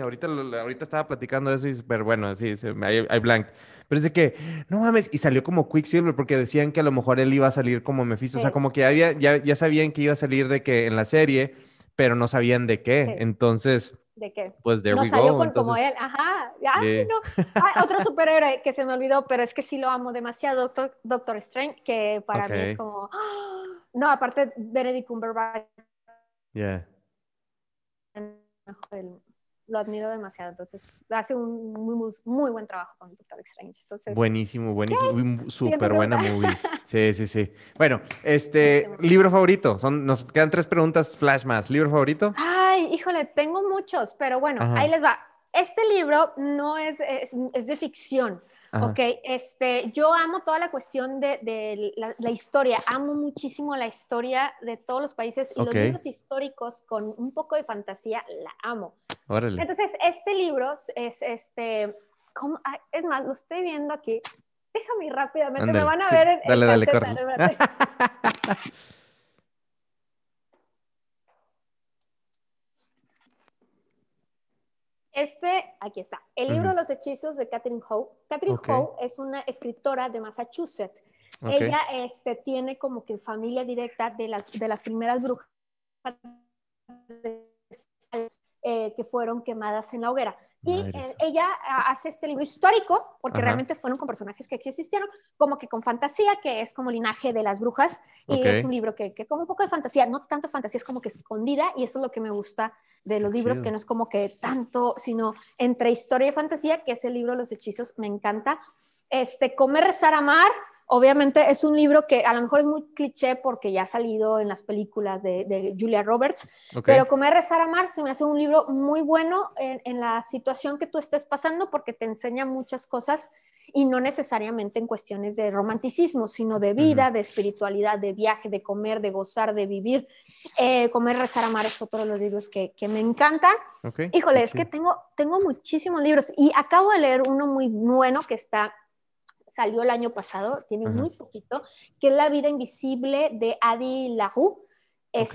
ahorita, ahorita estaba platicando de eso y pero bueno, sí, hay, hay, blank. Pero es de que, no mames, y salió como Quicksilver porque decían que a lo mejor él iba a salir como Mephisto, o sea, como que había, ya, ya sabían que iba a salir de que en la serie, pero no sabían de qué. Entonces, ¿De qué? Pues there no we salió Con, como él, ajá. no. otro superhéroe que se me olvidó, pero es que sí lo amo demasiado, Doctor, Doctor Strange, que para mí es como, no, aparte Benedict Cumberbatch. Yeah lo admiro demasiado. Entonces, hace un muy, muy, buen trabajo con Doctor Strange. Entonces, buenísimo, buenísimo. Súper buena movie. Sí, sí, sí. Bueno, este, libro favorito. Son, nos quedan tres preguntas flash más. ¿Libro favorito? Ay, híjole, tengo muchos, pero bueno, ahí les va. Este libro no es, es de ficción. Ok, este, yo amo toda la cuestión de, la, historia, amo muchísimo la historia de todos los países y los libros históricos con un poco de fantasía, la amo. Entonces, este libro es, este, ¿cómo? es más, lo estoy viendo aquí, déjame ir rápidamente, me van a ver en, dale, dale, corre. Este, aquí está, el libro los hechizos de Catherine Howe. Catherine Howe es una escritora de Massachusetts. Ella este, tiene como que familia directa de las, de las primeras brujas eh, que fueron quemadas en la hoguera. Y eh, ella ah, hace este libro histórico, porque realmente fueron con personajes que existieron, como que con fantasía, que es como linaje de las brujas, y es un libro que, que, como un poco de fantasía, no tanto fantasía, es como que escondida, y eso es lo que me gusta de los libros, que no es como que tanto, sino entre historia y fantasía, que es el libro Los Hechizos, me encanta. Este, Comer, Rezar, Amar, Obviamente es un libro que a lo mejor es muy cliché porque ya ha salido en las películas de, Julia Roberts, pero Comer, Rezar, Amar se me hace un libro muy bueno en, la situación que tú estés pasando porque te enseña muchas cosas y no necesariamente en cuestiones de romanticismo, sino de vida, de espiritualidad, de viaje, de comer, de gozar, de vivir. Eh, comer, Rezar, Amar es otro de los libros que, me encantan. Híjole, es que tengo, tengo muchísimos libros y acabo de leer uno muy bueno que está salió el año pasado, tiene muy poquito, que es La vida invisible de Adi Lahu. Es,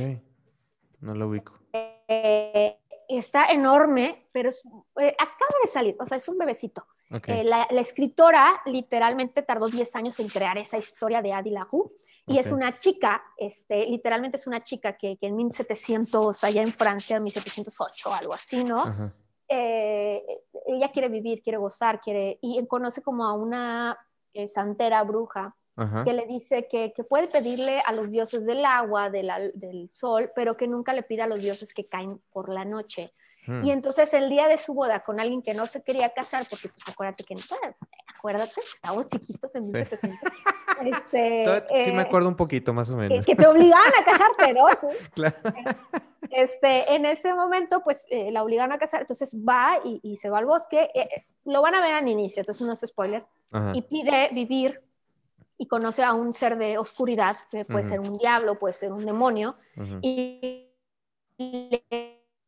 No lo ubico. Eh, está enorme, pero eh, acaba de salir, o sea, es un bebecito. Eh, la, escritora literalmente tardó 10 años en crear esa historia de Adi Lahu y es una chica, este, literalmente es una chica que, que en 1700, allá en Francia, 1708, algo así, ¿no? ella quiere vivir, quiere gozar, quiere, y conoce como a una eh, santera bruja, que le dice que, puede pedirle a los dioses del agua, del sol, pero que nunca le pida a los dioses que caen por la noche. Hmm. Y entonces el día de su boda con alguien que no se quería casar, porque pues acuérdate que, acuérdate, estábamos chiquitos en 1700. Este, sí me eh, acuerdo un poquito, más o menos. Que te obligaban a casarte, ¿no? claro. Este, en ese momento, pues eh, la obligaron a casar, entonces va y, se va al bosque. lo van a ver al inicio, entonces no es spoiler y pide vivir y conoce a un ser de oscuridad, que puede ser un diablo, puede ser un demonio, y le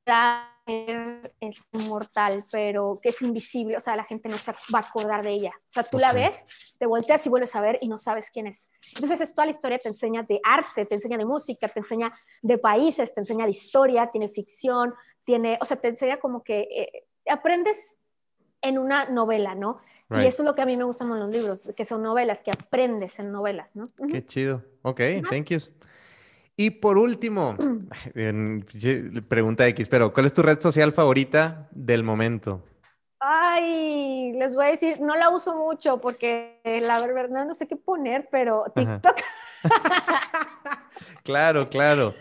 da es inmortal, pero que es invisible, o sea, la gente no se va a acordar de ella. O sea, tú la ves, te volteas y vuelves a ver y no sabes quién es. Entonces, es toda la historia te enseña de arte, te enseña de música, te enseña de países, te enseña de historia, tiene ficción, tiene, o sea, te enseña como que eh, aprendes en una novela, ¿no? Y eso es lo que a mí me gustan los libros, que son novelas, que aprendes en novelas, ¿no? Qué chido. Ok, thank you. Y por último, pregunta X, pero ¿cuál es tu red social favorita del momento? Ay, les voy a decir, no la uso mucho porque la verdad no sé qué poner, pero TikTok. claro, claro.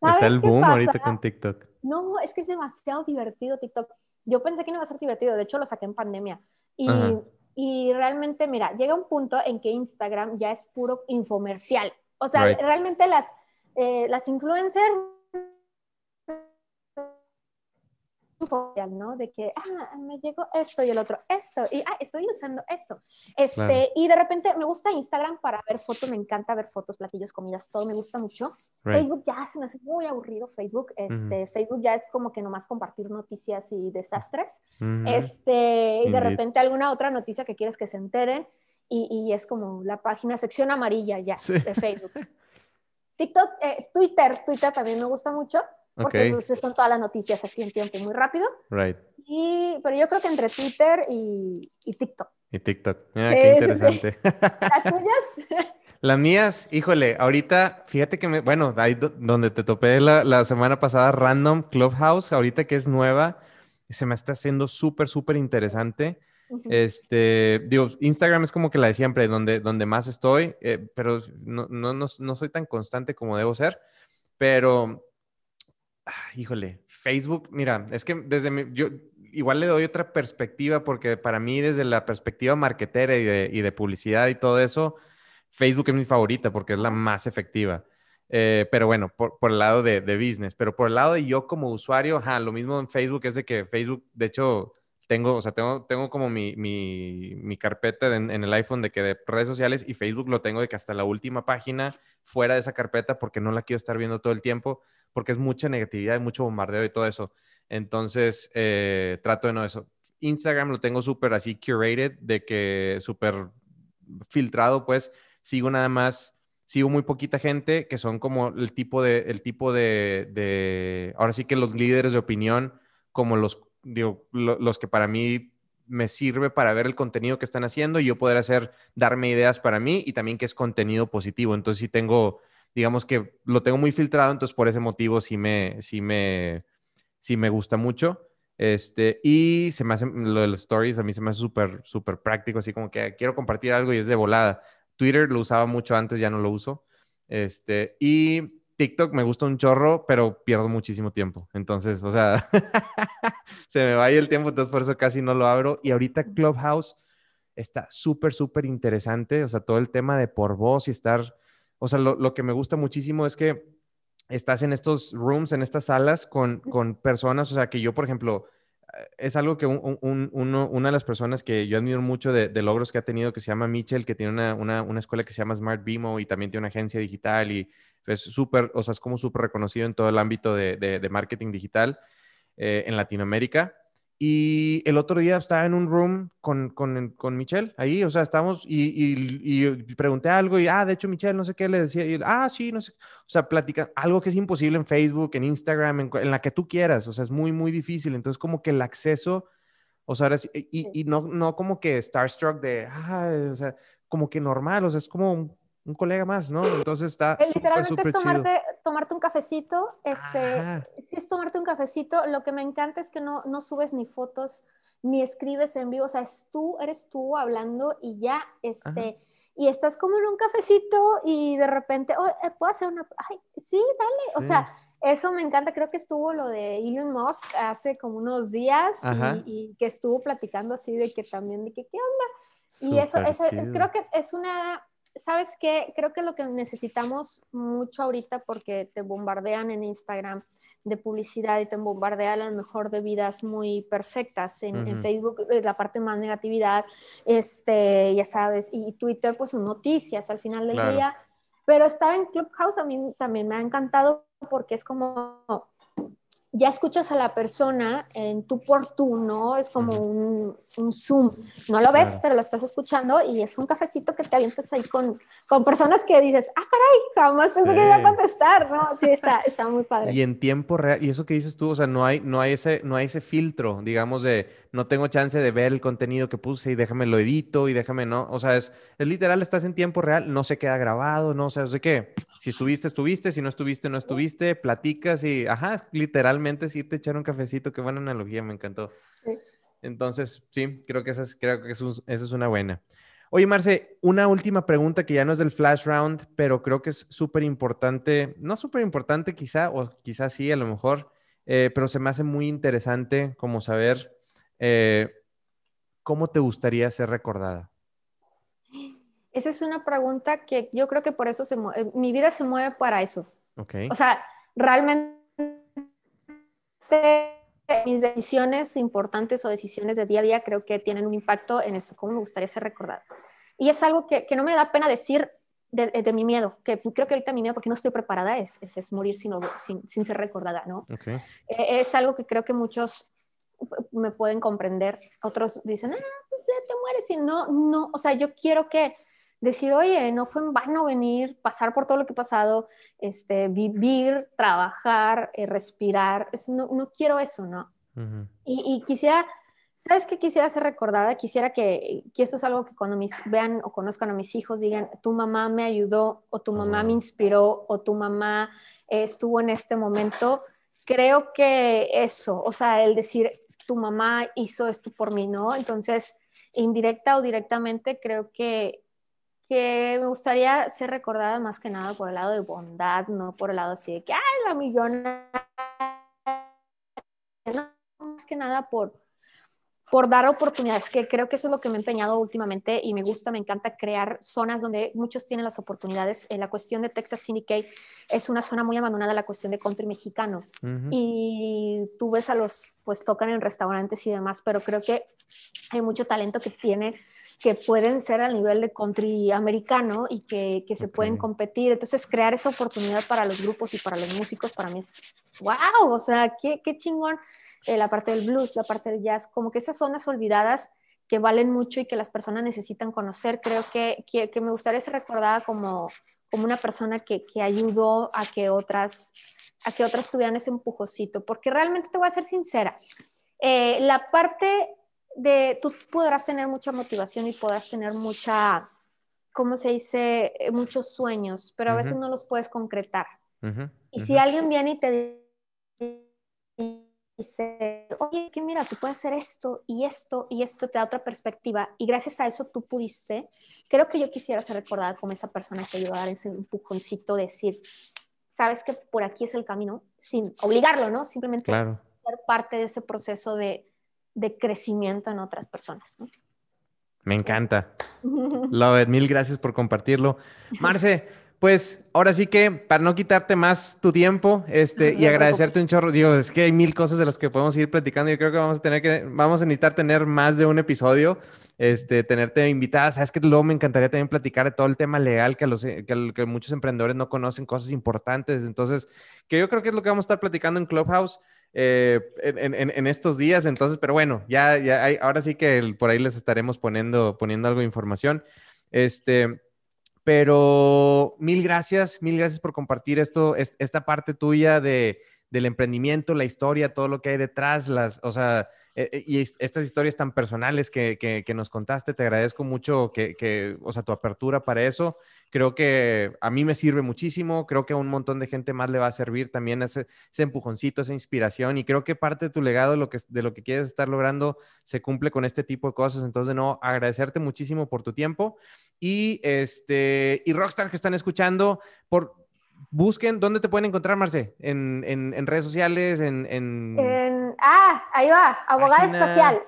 Está el boom ahorita con TikTok. No, es que es demasiado divertido TikTok. Yo pensé que no iba a ser divertido, de hecho lo saqué en pandemia. Y y realmente, mira, llega un punto en que Instagram ya es puro infomercial. O sea, realmente las, eh, las influencers ¿no? De que, ah, me llegó esto y el otro, esto, y ah, estoy usando esto. Este, Y de repente me gusta Instagram para ver fotos, me encanta ver fotos, platillos, comidas, todo me gusta mucho. Facebook ya se me hace muy aburrido, Facebook. Este, Facebook ya es como que nomás compartir noticias y desastres. este, y de repente alguna otra noticia que quieres que se enteren, y, y es como la página, sección amarilla ya de Facebook. TikTok, eh, Twitter, Twitter también me gusta mucho porque entonces son todas las noticias así en tiempo muy rápido. Right. Y, pero yo creo que entre Twitter y, y TikTok. Y TikTok. Ah, qué interesante. ¿Las tuyas? Las mías, híjole, ahorita, fíjate que me, bueno, ahí donde te topé la, la, semana pasada, Random Clubhouse, ahorita que es nueva, se me está haciendo súper, súper interesante. Este, digo, Instagram es como que la de siempre, donde, donde más estoy, eh, pero no, no, no, no soy tan constante como debo ser. Pero ah, híjole, Facebook, mira, es que desde mi, yo igual le doy otra perspectiva porque para mí desde la perspectiva marketera y de, y de publicidad y todo eso, Facebook es mi favorita porque es la más efectiva. Eh, pero bueno, por, por, el lado de, de, business, pero por el lado de yo como usuario, lo mismo en Facebook es de que Facebook, de hecho, tengo, o sea, tengo, tengo como mi, mi, mi carpeta en, el iPhone de que de redes sociales y Facebook lo tengo de que hasta la última página fuera de esa carpeta porque no la quiero estar viendo todo el tiempo, porque es mucha negatividad, mucho bombardeo y todo eso. Entonces, eh, trato de no eso. Instagram lo tengo súper así curated, de que súper filtrado, pues sigo nada más sigo muy poquita gente que son como el tipo de, el tipo de, de ahora sí que los líderes de opinión, como los, digo, los que para mí me sirve para ver el contenido que están haciendo y yo poder hacer, darme ideas para mí y también que es contenido positivo. Entonces sí tengo, digamos que lo tengo muy filtrado, entonces por ese motivo sí me, sí me, sí me gusta mucho. Este, y se me hace, lo de los stories a mí se me hace súper, súper práctico, así como que quiero compartir algo y es de volada. Twitter lo usaba mucho antes, ya no lo uso. Este, y TikTok me gusta un chorro, pero pierdo muchísimo tiempo. Entonces, o sea, se me va ahí el tiempo, entonces por eso casi no lo abro. Y ahorita Clubhouse está súper, súper interesante. O sea, todo el tema de por voz y estar, o sea, lo, lo, que me gusta muchísimo es que estás en estos rooms, en estas salas con, con personas, o sea, que yo, por ejemplo, es algo que un, una de las personas que yo admiro mucho de, logros que ha tenido, que se llama Mitchell, que tiene una, una, una, escuela que se llama Smart Bimo y también tiene una agencia digital y es súper, o sea, es como súper reconocido en todo el ámbito de, de, de marketing digital eh, en Latinoamérica. Y el otro día estaba en un room con, con, con Michelle, ahí, o sea, estábamos y, y, y, pregunté algo y, ah, de hecho, Michelle, no sé qué le decía, y, ah, sí, no sé, o sea, platica algo que es imposible en Facebook, en Instagram, en, en, la que tú quieras, o sea, es muy, muy difícil. Entonces, como que el acceso, o sea, ahora sí, y, y, no, no como que starstruck de, ah, o sea, como que normal, o sea, es como un colega más, ¿no? Entonces está. Literalmente super, super es tomarte, tomarte, un cafecito. Este, si es tomarte un cafecito, lo que me encanta es que no, no subes ni fotos ni escribes en vivo, o sea, es tú, eres tú hablando y ya, este, Ajá. y estás como en un cafecito y de repente, oh, eh, puedo hacer una, ay, sí, dale, sí. o sea, eso me encanta, creo que estuvo lo de Elon Musk hace como unos días y, y, que estuvo platicando así de que también, de que, ¿qué onda? Y eso, ese, creo que es una, ¿sabes qué? Creo que lo que necesitamos mucho ahorita, porque te bombardean en Instagram de publicidad y te bombardean a lo mejor de vidas muy perfectas. En, uh -huh. en Facebook es la parte más negatividad, este, ya sabes, y Twitter pues son noticias al final del claro. día. Pero estar en Clubhouse a mí también me ha encantado porque es como ya escuchas a la persona en tu por tú, ¿no? Es como un, un Zoom. No lo ves, claro. pero lo estás escuchando y es un cafecito que te avientas ahí con, con personas que dices, ah, caray, jamás pensé sí. que iba a contestar, ¿no? Sí, está, está muy padre. Y en tiempo real, y eso que dices tú, o sea, no hay, no hay, ese, no hay ese filtro, digamos, de no tengo chance de ver el contenido que puse y déjame lo edito y déjame, ¿no? O sea, es, es literal, estás en tiempo real, no se queda grabado, ¿no? O sea, sé que si estuviste, estuviste, si no estuviste, no estuviste, platicas y, ajá, literalmente sí te echar un cafecito, qué buena analogía, me encantó. Sí. Entonces, sí, creo que esa es, creo que eso, esa es una buena. Oye, Marce, una última pregunta que ya no es del flash round, pero creo que es súper importante, no súper importante quizá, o quizá sí, a lo mejor, eh, pero se me hace muy interesante como saber eh, ¿cómo te gustaría ser recordada? Esa es una pregunta que yo creo que por eso se mueve, mi vida se mueve para eso. Okay. O sea, realmente mis decisiones importantes o decisiones de día a día creo que tienen un impacto en eso, cómo me gustaría ser recordada. Y es algo que, que no me da pena decir de, de, mi miedo, que creo que ahorita mi miedo, porque no estoy preparada, es, es, es morir sin, sin, sin, ser recordada, ¿no? Okay. Eh, es algo que creo que muchos me pueden comprender. Otros dicen, ah, pues ya te mueres y no, no, o sea, yo quiero que decir, oye, no fue en vano venir, pasar por todo lo que he pasado, este, vivir, trabajar, eh, respirar, es, no, no, quiero eso, ¿no? Uh -huh. y, y, quisiera, ¿sabes qué quisiera ser recordada? Quisiera que, que eso es algo que cuando mis, vean o conozcan a mis hijos digan, tu mamá me ayudó o tu mamá uh -huh. me inspiró o tu mamá eh, estuvo en este momento. Creo que eso, o sea, el decir, tu mamá hizo esto por mí, ¿no? Entonces, indirecta o directamente, creo que, que me gustaría ser recordada más que nada por el lado de bondad, no por el lado así de que, ay, la millona. No, más que nada por, por dar oportunidades, que creo que eso es lo que me he empeñado últimamente y me gusta, me encanta crear zonas donde muchos tienen las oportunidades. En la cuestión de Texas Syndicate es una zona muy abandonada, la cuestión de country mexicano. Y tú ves a los, pues tocan en restaurantes y demás, pero creo que hay mucho talento que tiene que pueden ser al nivel de country americano y que, que se pueden competir. Entonces, crear esa oportunidad para los grupos y para los músicos, para mí es wow, o sea, qué, qué chingón eh, la parte del blues, la parte del jazz, como que esas zonas olvidadas que valen mucho y que las personas necesitan conocer. Creo que, que, me gustaría ser recordada como, como una persona que, que, ayudó a que otras a que otras tuvieran ese empujocito, porque realmente te voy a ser sincera, eh, la parte de, tú podrás tener mucha motivación y podrás tener mucha, ¿cómo se dice? Eh, muchos sueños, pero a veces no los puedes concretar. y si alguien viene y te dice, oye, que mira, tú puedes hacer esto y esto y esto, te da otra perspectiva y gracias a eso tú pudiste, creo que yo quisiera ser recordada como esa persona que ayudó a dar ese empujoncito, de decir, sabes que por aquí es el camino, sin obligarlo, ¿no? Simplemente ser parte de ese proceso de, de crecimiento en otras personas. ¿no? Me encanta. Love Mil gracias por compartirlo. Marce, pues ahora sí que para no quitarte más tu tiempo este, y agradecerte un chorro, digo, es que hay mil cosas de las que podemos ir platicando. Yo creo que vamos a tener que, vamos a necesitar tener más de un episodio, este, tenerte invitada. Sabes que luego me encantaría también platicar de todo el tema legal que, los, que, que muchos emprendedores no conocen, cosas importantes. Entonces, que yo creo que es lo que vamos a estar platicando en Clubhouse. Eh, en, estos días. Entonces, pero bueno, ya, ya hay, ahora sí que por ahí les estaremos poniendo, poniendo algo de información. Este, pero mil gracias, mil gracias por compartir esto, esta parte tuya de, del emprendimiento, la historia, todo lo que hay detrás, las, o sea, eh, eh, y estas historias tan personales que, que, nos contaste, te agradezco mucho que, que, o sea, tu apertura para eso. Creo que a mí me sirve muchísimo, creo que a un montón de gente más le va a servir también ese, ese empujoncito, esa inspiración, y creo que parte de tu legado, de lo, que, de lo que quieres estar logrando, se cumple con este tipo de cosas. Entonces, no, agradecerte muchísimo por tu tiempo. Y, este, y Rockstar que están escuchando, por, busquen, ¿dónde te pueden encontrar, Marce? En, en, redes sociales, en, en, Ah, ahí va, abogada espacial.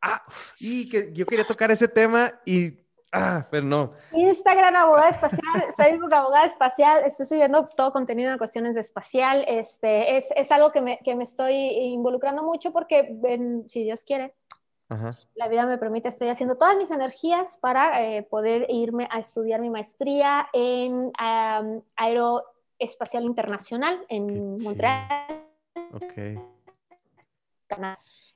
Ah, y que yo quería tocar ese tema y... Ah, pero no. Instagram, abogada espacial, Facebook, abogada espacial. Estoy subiendo todo contenido en cuestiones de espacial. Este, es, es algo que me, que me, estoy involucrando mucho porque, si Dios quiere, la vida me permite, estoy haciendo todas mis energías para eh, poder irme a estudiar mi maestría en Aeroespacial Internacional en Montreal.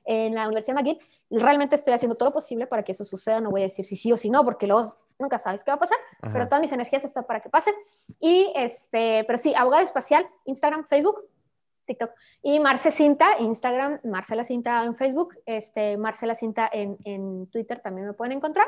En la Universidad de McGill. Realmente estoy haciendo todo lo posible para que eso suceda. No voy a decir si sí o si no, porque luego nunca sabes qué va a pasar, pero todas mis energías están para que pase. Y este, pero sí, abogada espacial, Instagram, Facebook, TikTok. Y Marce Cinta, Instagram, Marcela Cinta en Facebook, este, Marcela Cinta en, en Twitter también me pueden encontrar.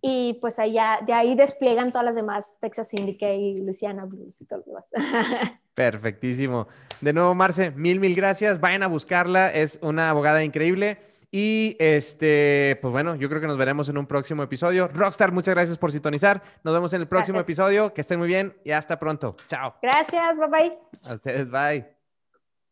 Y pues allá, de ahí despliegan todas las demás, Texas Syndicate y Luciana Blues y todo lo demás. Perfectísimo. De nuevo, Marce, mil, mil gracias. Vayan a buscarla, es una abogada increíble. Y este, pues bueno, yo creo que nos veremos en un próximo episodio. Rockstar, muchas gracias por sintonizar. Nos vemos en el próximo episodio. Que estén muy bien y hasta pronto. Chao. Gracias, bye bye. A ustedes, bye.